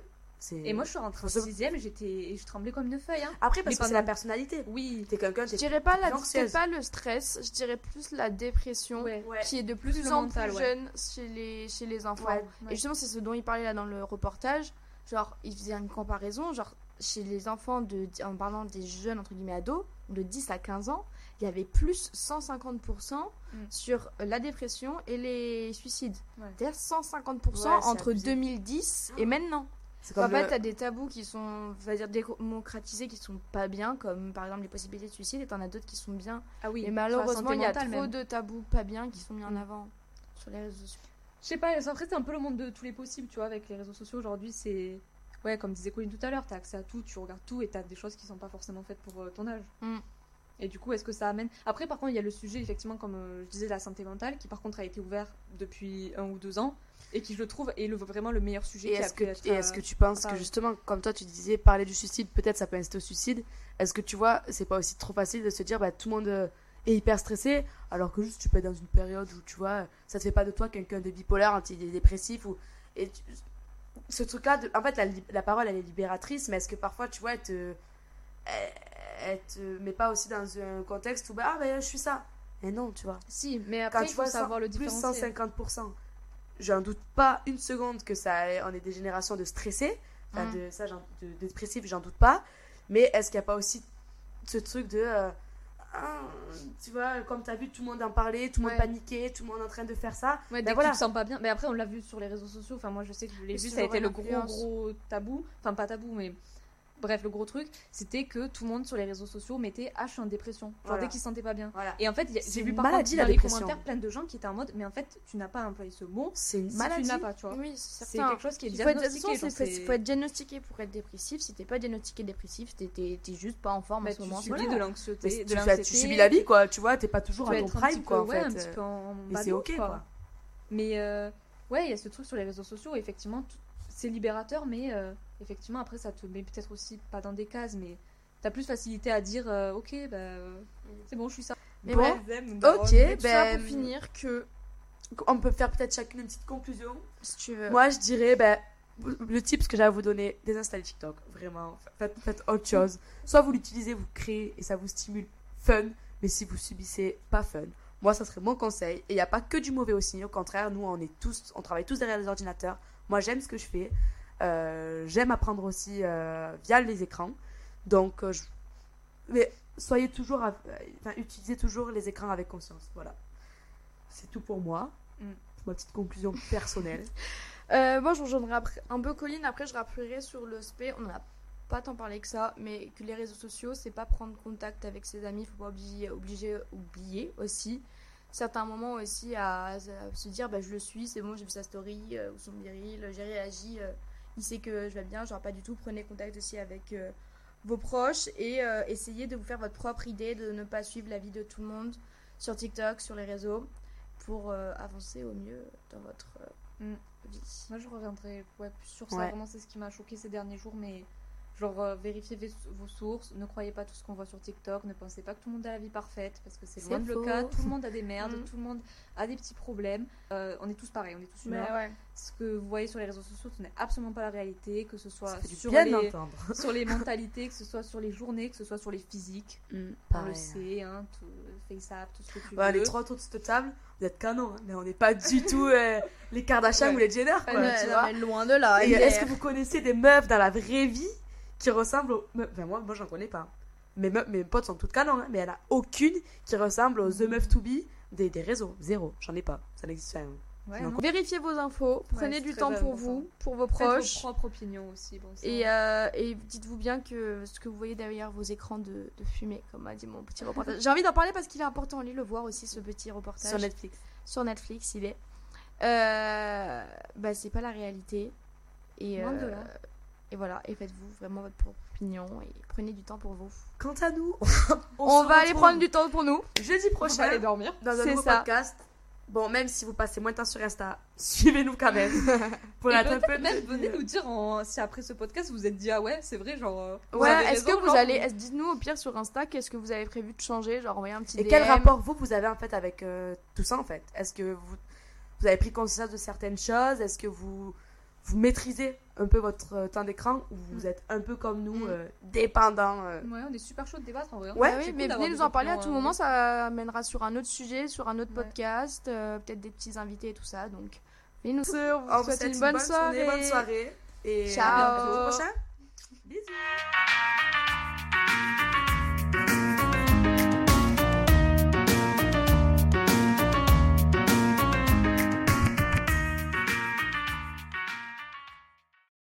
Et moi, je suis rentrée en Faut se- sixième, j'étais, et je tremblais comme une feuille. Hein. Après, parce Mais que c'est pendant- la personnalité. Oui. T'es quelqu'un, Je dirais pas, la, le stress, je dirais plus la dépression Ouais. Ouais. qui est de Plus en mental, plus ouais. jeune chez les, chez les enfants. Ouais. Et justement, c'est ce dont il parlait là dans le reportage. Genre, il faisait une comparaison. Genre, chez les enfants, de, en parlant des jeunes, entre guillemets, ados, de 10 à 15 ans, il y avait plus 150% Mm. sur la dépression et les suicides. Ouais. C'est-à-dire 150% Ouais, c'est entre abusé. 2010 et maintenant. C'est En comme fait, le- t'as des tabous qui sont, on va dire, démocratisés, qui sont pas bien, comme par exemple les possibilités de suicide, et t'en as d'autres qui sont bien. Ah oui. et malheureusement, il y a trop même. de tabous pas bien qui sont mis en Mm. avant sur les réseaux sociaux. Je sais pas, après c'est un peu le monde de tous les possibles, tu vois, avec les réseaux sociaux aujourd'hui, c'est... Ouais, comme disait Colline tout à l'heure, t'as accès à tout, tu regardes tout et t'as des choses qui sont pas forcément faites pour euh, ton âge. Mm. Et du coup, est-ce que ça amène... Après, par contre, il y a le sujet, effectivement, comme euh, je disais, de la santé mentale, qui par contre a été ouvert depuis un ou deux ans, et qui, je le trouve, est le, vraiment le meilleur sujet Et est-ce que, être, et est-ce euh, que tu penses que justement, comme toi tu disais, parler du suicide, peut-être ça peut inciter au suicide, est-ce que tu vois, c'est pas aussi trop facile de se dire, bah tout le monde euh, est hyper stressé, alors que juste tu peux être dans une période où tu vois, ça te fait pas de toi quelqu'un de bipolaire, antidépressif, ou. Et tu- ce truc-là, de- en fait, la, la parole elle est libératrice, mais est-ce que parfois tu vois, elle te. Elle, te met pas aussi dans un contexte où, bah, ah, bah je suis ça. Et non, tu vois. Si, mais Quand après, tu il faut vois savoir le plus différencier. 150%. J'en doute pas une seconde que ça on est des générations de stressés. Enfin, Mm. de ça, j'en- de, dépressifs, j'en doute pas. Mais est-ce qu'il n'y a pas aussi ce truc de. euh, ah, tu vois, comme tu as vu, tout le monde en parlait, tout le monde Ouais. paniquait, tout le monde en train de faire ça. Ouais, Ben dès voilà. tu te sens pas bien. Mais après, on l'a vu sur les réseaux sociaux. Enfin, moi, je sais que je l'ai Mais vu. Ça a été le gros, gros tabou. Enfin, pas tabou, mais bref, le gros truc, c'était que tout le monde sur les réseaux sociaux mettait H en dépression. Genre Voilà. dès qu'il se sentait pas bien. Voilà. Et en fait, j'ai vu par maladie, contre dans les commentaires plein de gens qui étaient en mode, mais en fait, tu n'as pas employé ce mot C'est une si maladie. tu ne l'as pas, tu vois. Oui, c'est quelque chose qui est Il diagnostiqué. c'est- faut, être diagnostiqué pour être dépressif. Si t'es pas diagnostiqué dépressif, t'es- juste pas en forme bah, en ce tu moment. subis voilà. de l'anxiété. tu, de fais- l'anxiété, tu subis la vie, quoi. Tu vois, t'es pas tu toujours à ton prime, quoi, en ouais, un fait. petit peu en Et c'est ok, quoi. Mais euh, ouais, il y a ce truc sur les réseaux sociaux, effectivement, c'est libérateur, mais euh, effectivement, après, ça te met peut-être aussi pas dans des cases, mais t'as plus facilité à dire, euh, ok, bah, euh, c'est bon, je suis ça. Mais Bon, Ok, ben, pour finir que on peut faire peut-être chacune une petite conclusion. si tu veux. Moi, je dirais, ben, le tip que j'ai à vous donner, désinstallez TikTok. Vraiment, faites, faites autre chose. Soit vous l'utilisez, vous créez et ça vous stimule fun, mais si vous subissez, pas fun. Moi, ça serait mon conseil. Et il n'y a pas que du mauvais aussi. Au contraire, nous, on est tous, on travaille tous derrière les ordinateurs. Moi, j'aime ce que je fais. Euh, j'aime apprendre aussi euh, via les écrans. Donc, euh, je- mais soyez toujours, à- enfin, utilisez toujours les écrans avec conscience. Voilà. C'est tout pour moi. Mm. Ma petite conclusion personnelle. Euh, moi, je rejoindrai un peu Colline. Après, je rappellerai sur l'aspect, on n'en a pas tant parlé que ça, mais que les réseaux sociaux, c'est pas prendre contact avec ses amis. Faut pas obliger, obliger, oublier aussi. Certains moments aussi à, à se dire, bah, je le suis, c'est bon, j'ai vu sa story euh, ou son viril, j'ai réagi, euh, il sait que je vais bien, genre pas du tout. Prenez contact aussi avec euh, vos proches et euh, essayez de vous faire votre propre idée, de ne pas suivre la vie de tout le monde sur TikTok, sur les réseaux, pour euh, avancer au mieux dans votre euh, Mm. vie. Moi, je reviendrai ouais, sur ça. Ouais. Vraiment, c'est ce qui m'a choqué ces derniers jours. Mais genre, euh, vérifiez vos sources. Ne croyez pas tout ce qu'on voit sur TikTok. Ne pensez pas que tout le monde a la vie parfaite. Parce que c'est loin de le cas. Tout le monde a des merdes. Mm. Tout le monde a des petits problèmes. Euh, on est tous pareils. On est tous humains. ouais. Ce que vous voyez sur les réseaux sociaux, ce n'est absolument pas la réalité. Que ce soit sur les, d'entendre. sur les mentalités, que ce soit sur les journées, que ce soit sur les physiques. Mm, On le pareil. sait, hein, tout, FaceApp, tout ce que tu Ouais, veux. les trois autour de cette table, vous êtes canon, hein, mais on n'est pas du tout euh, les Kardashian Ouais. ou les Jenner, quoi, Ouais, tu non, vois. loin de là. Est-ce que vous connaissez des meufs dans la vraie vie qui ressemblent aux meufs Enfin, moi, moi j'en connais pas. Mes, meufs, mes potes sont toutes canon, hein, mais il n'y en a aucune qui ressemble aux The Meufs to Be des, des réseaux. Zéro, j'en ai pas. Ça n'existe pas. Ouais, Donc, non. Vérifiez vos infos, prenez du temps pour vous, pour vos Faites vos proches. propres opinions aussi. Bon, Et, euh, et dites-vous bien que ce que vous voyez derrière vos écrans de, de fumée, comme a dit mon petit reportage. J'ai envie d'en parler parce qu'il est important, allez le voir aussi, ce petit reportage. Sur Netflix. Sur Netflix, il est. Euh, bah, c'est pas la réalité. Et, Loin de euh, là. Et voilà, et faites-vous vraiment votre propre opinion et prenez du temps pour vous. Quant à nous, On, va aller prendre du temps pour nous. jeudi On va prochain aller dormir. dans un nouveau ça. podcast. Bon, même si vous passez moins de temps sur Insta, suivez-nous quand même. pour Et être un peu peut-être même de- venez nous dire en- si après ce podcast vous vous êtes dit ah ouais c'est vrai genre euh, Ouais, est-ce que vous genre, allez. est-ce- Dites-nous au pire sur Insta, qu'est-ce que vous avez prévu de changer Genre envoyer un petit Et DM. quel rapport vous, vous avez en fait avec euh, tout ça en fait? Est-ce que vous, vous avez pris conscience de certaines choses? Est-ce que vous, vous maîtrisez un peu votre euh, temps d'écran ou vous êtes un peu comme nous, Mm. euh, dépendant euh, Ouais, on est super chaud de débattre en vrai. Ouais, Bah oui, c'est mais d'avoir venez des nous en parler à opinions, tout euh, moment, ça amènera sur un autre sujet, sur un autre Ouais. podcast, euh, peut-être des petits invités et tout ça. Donc, venez nous on On vous souhaite une bonne soirée. bonne soirée et Ciao. à bientôt. Au prochain. Bisous.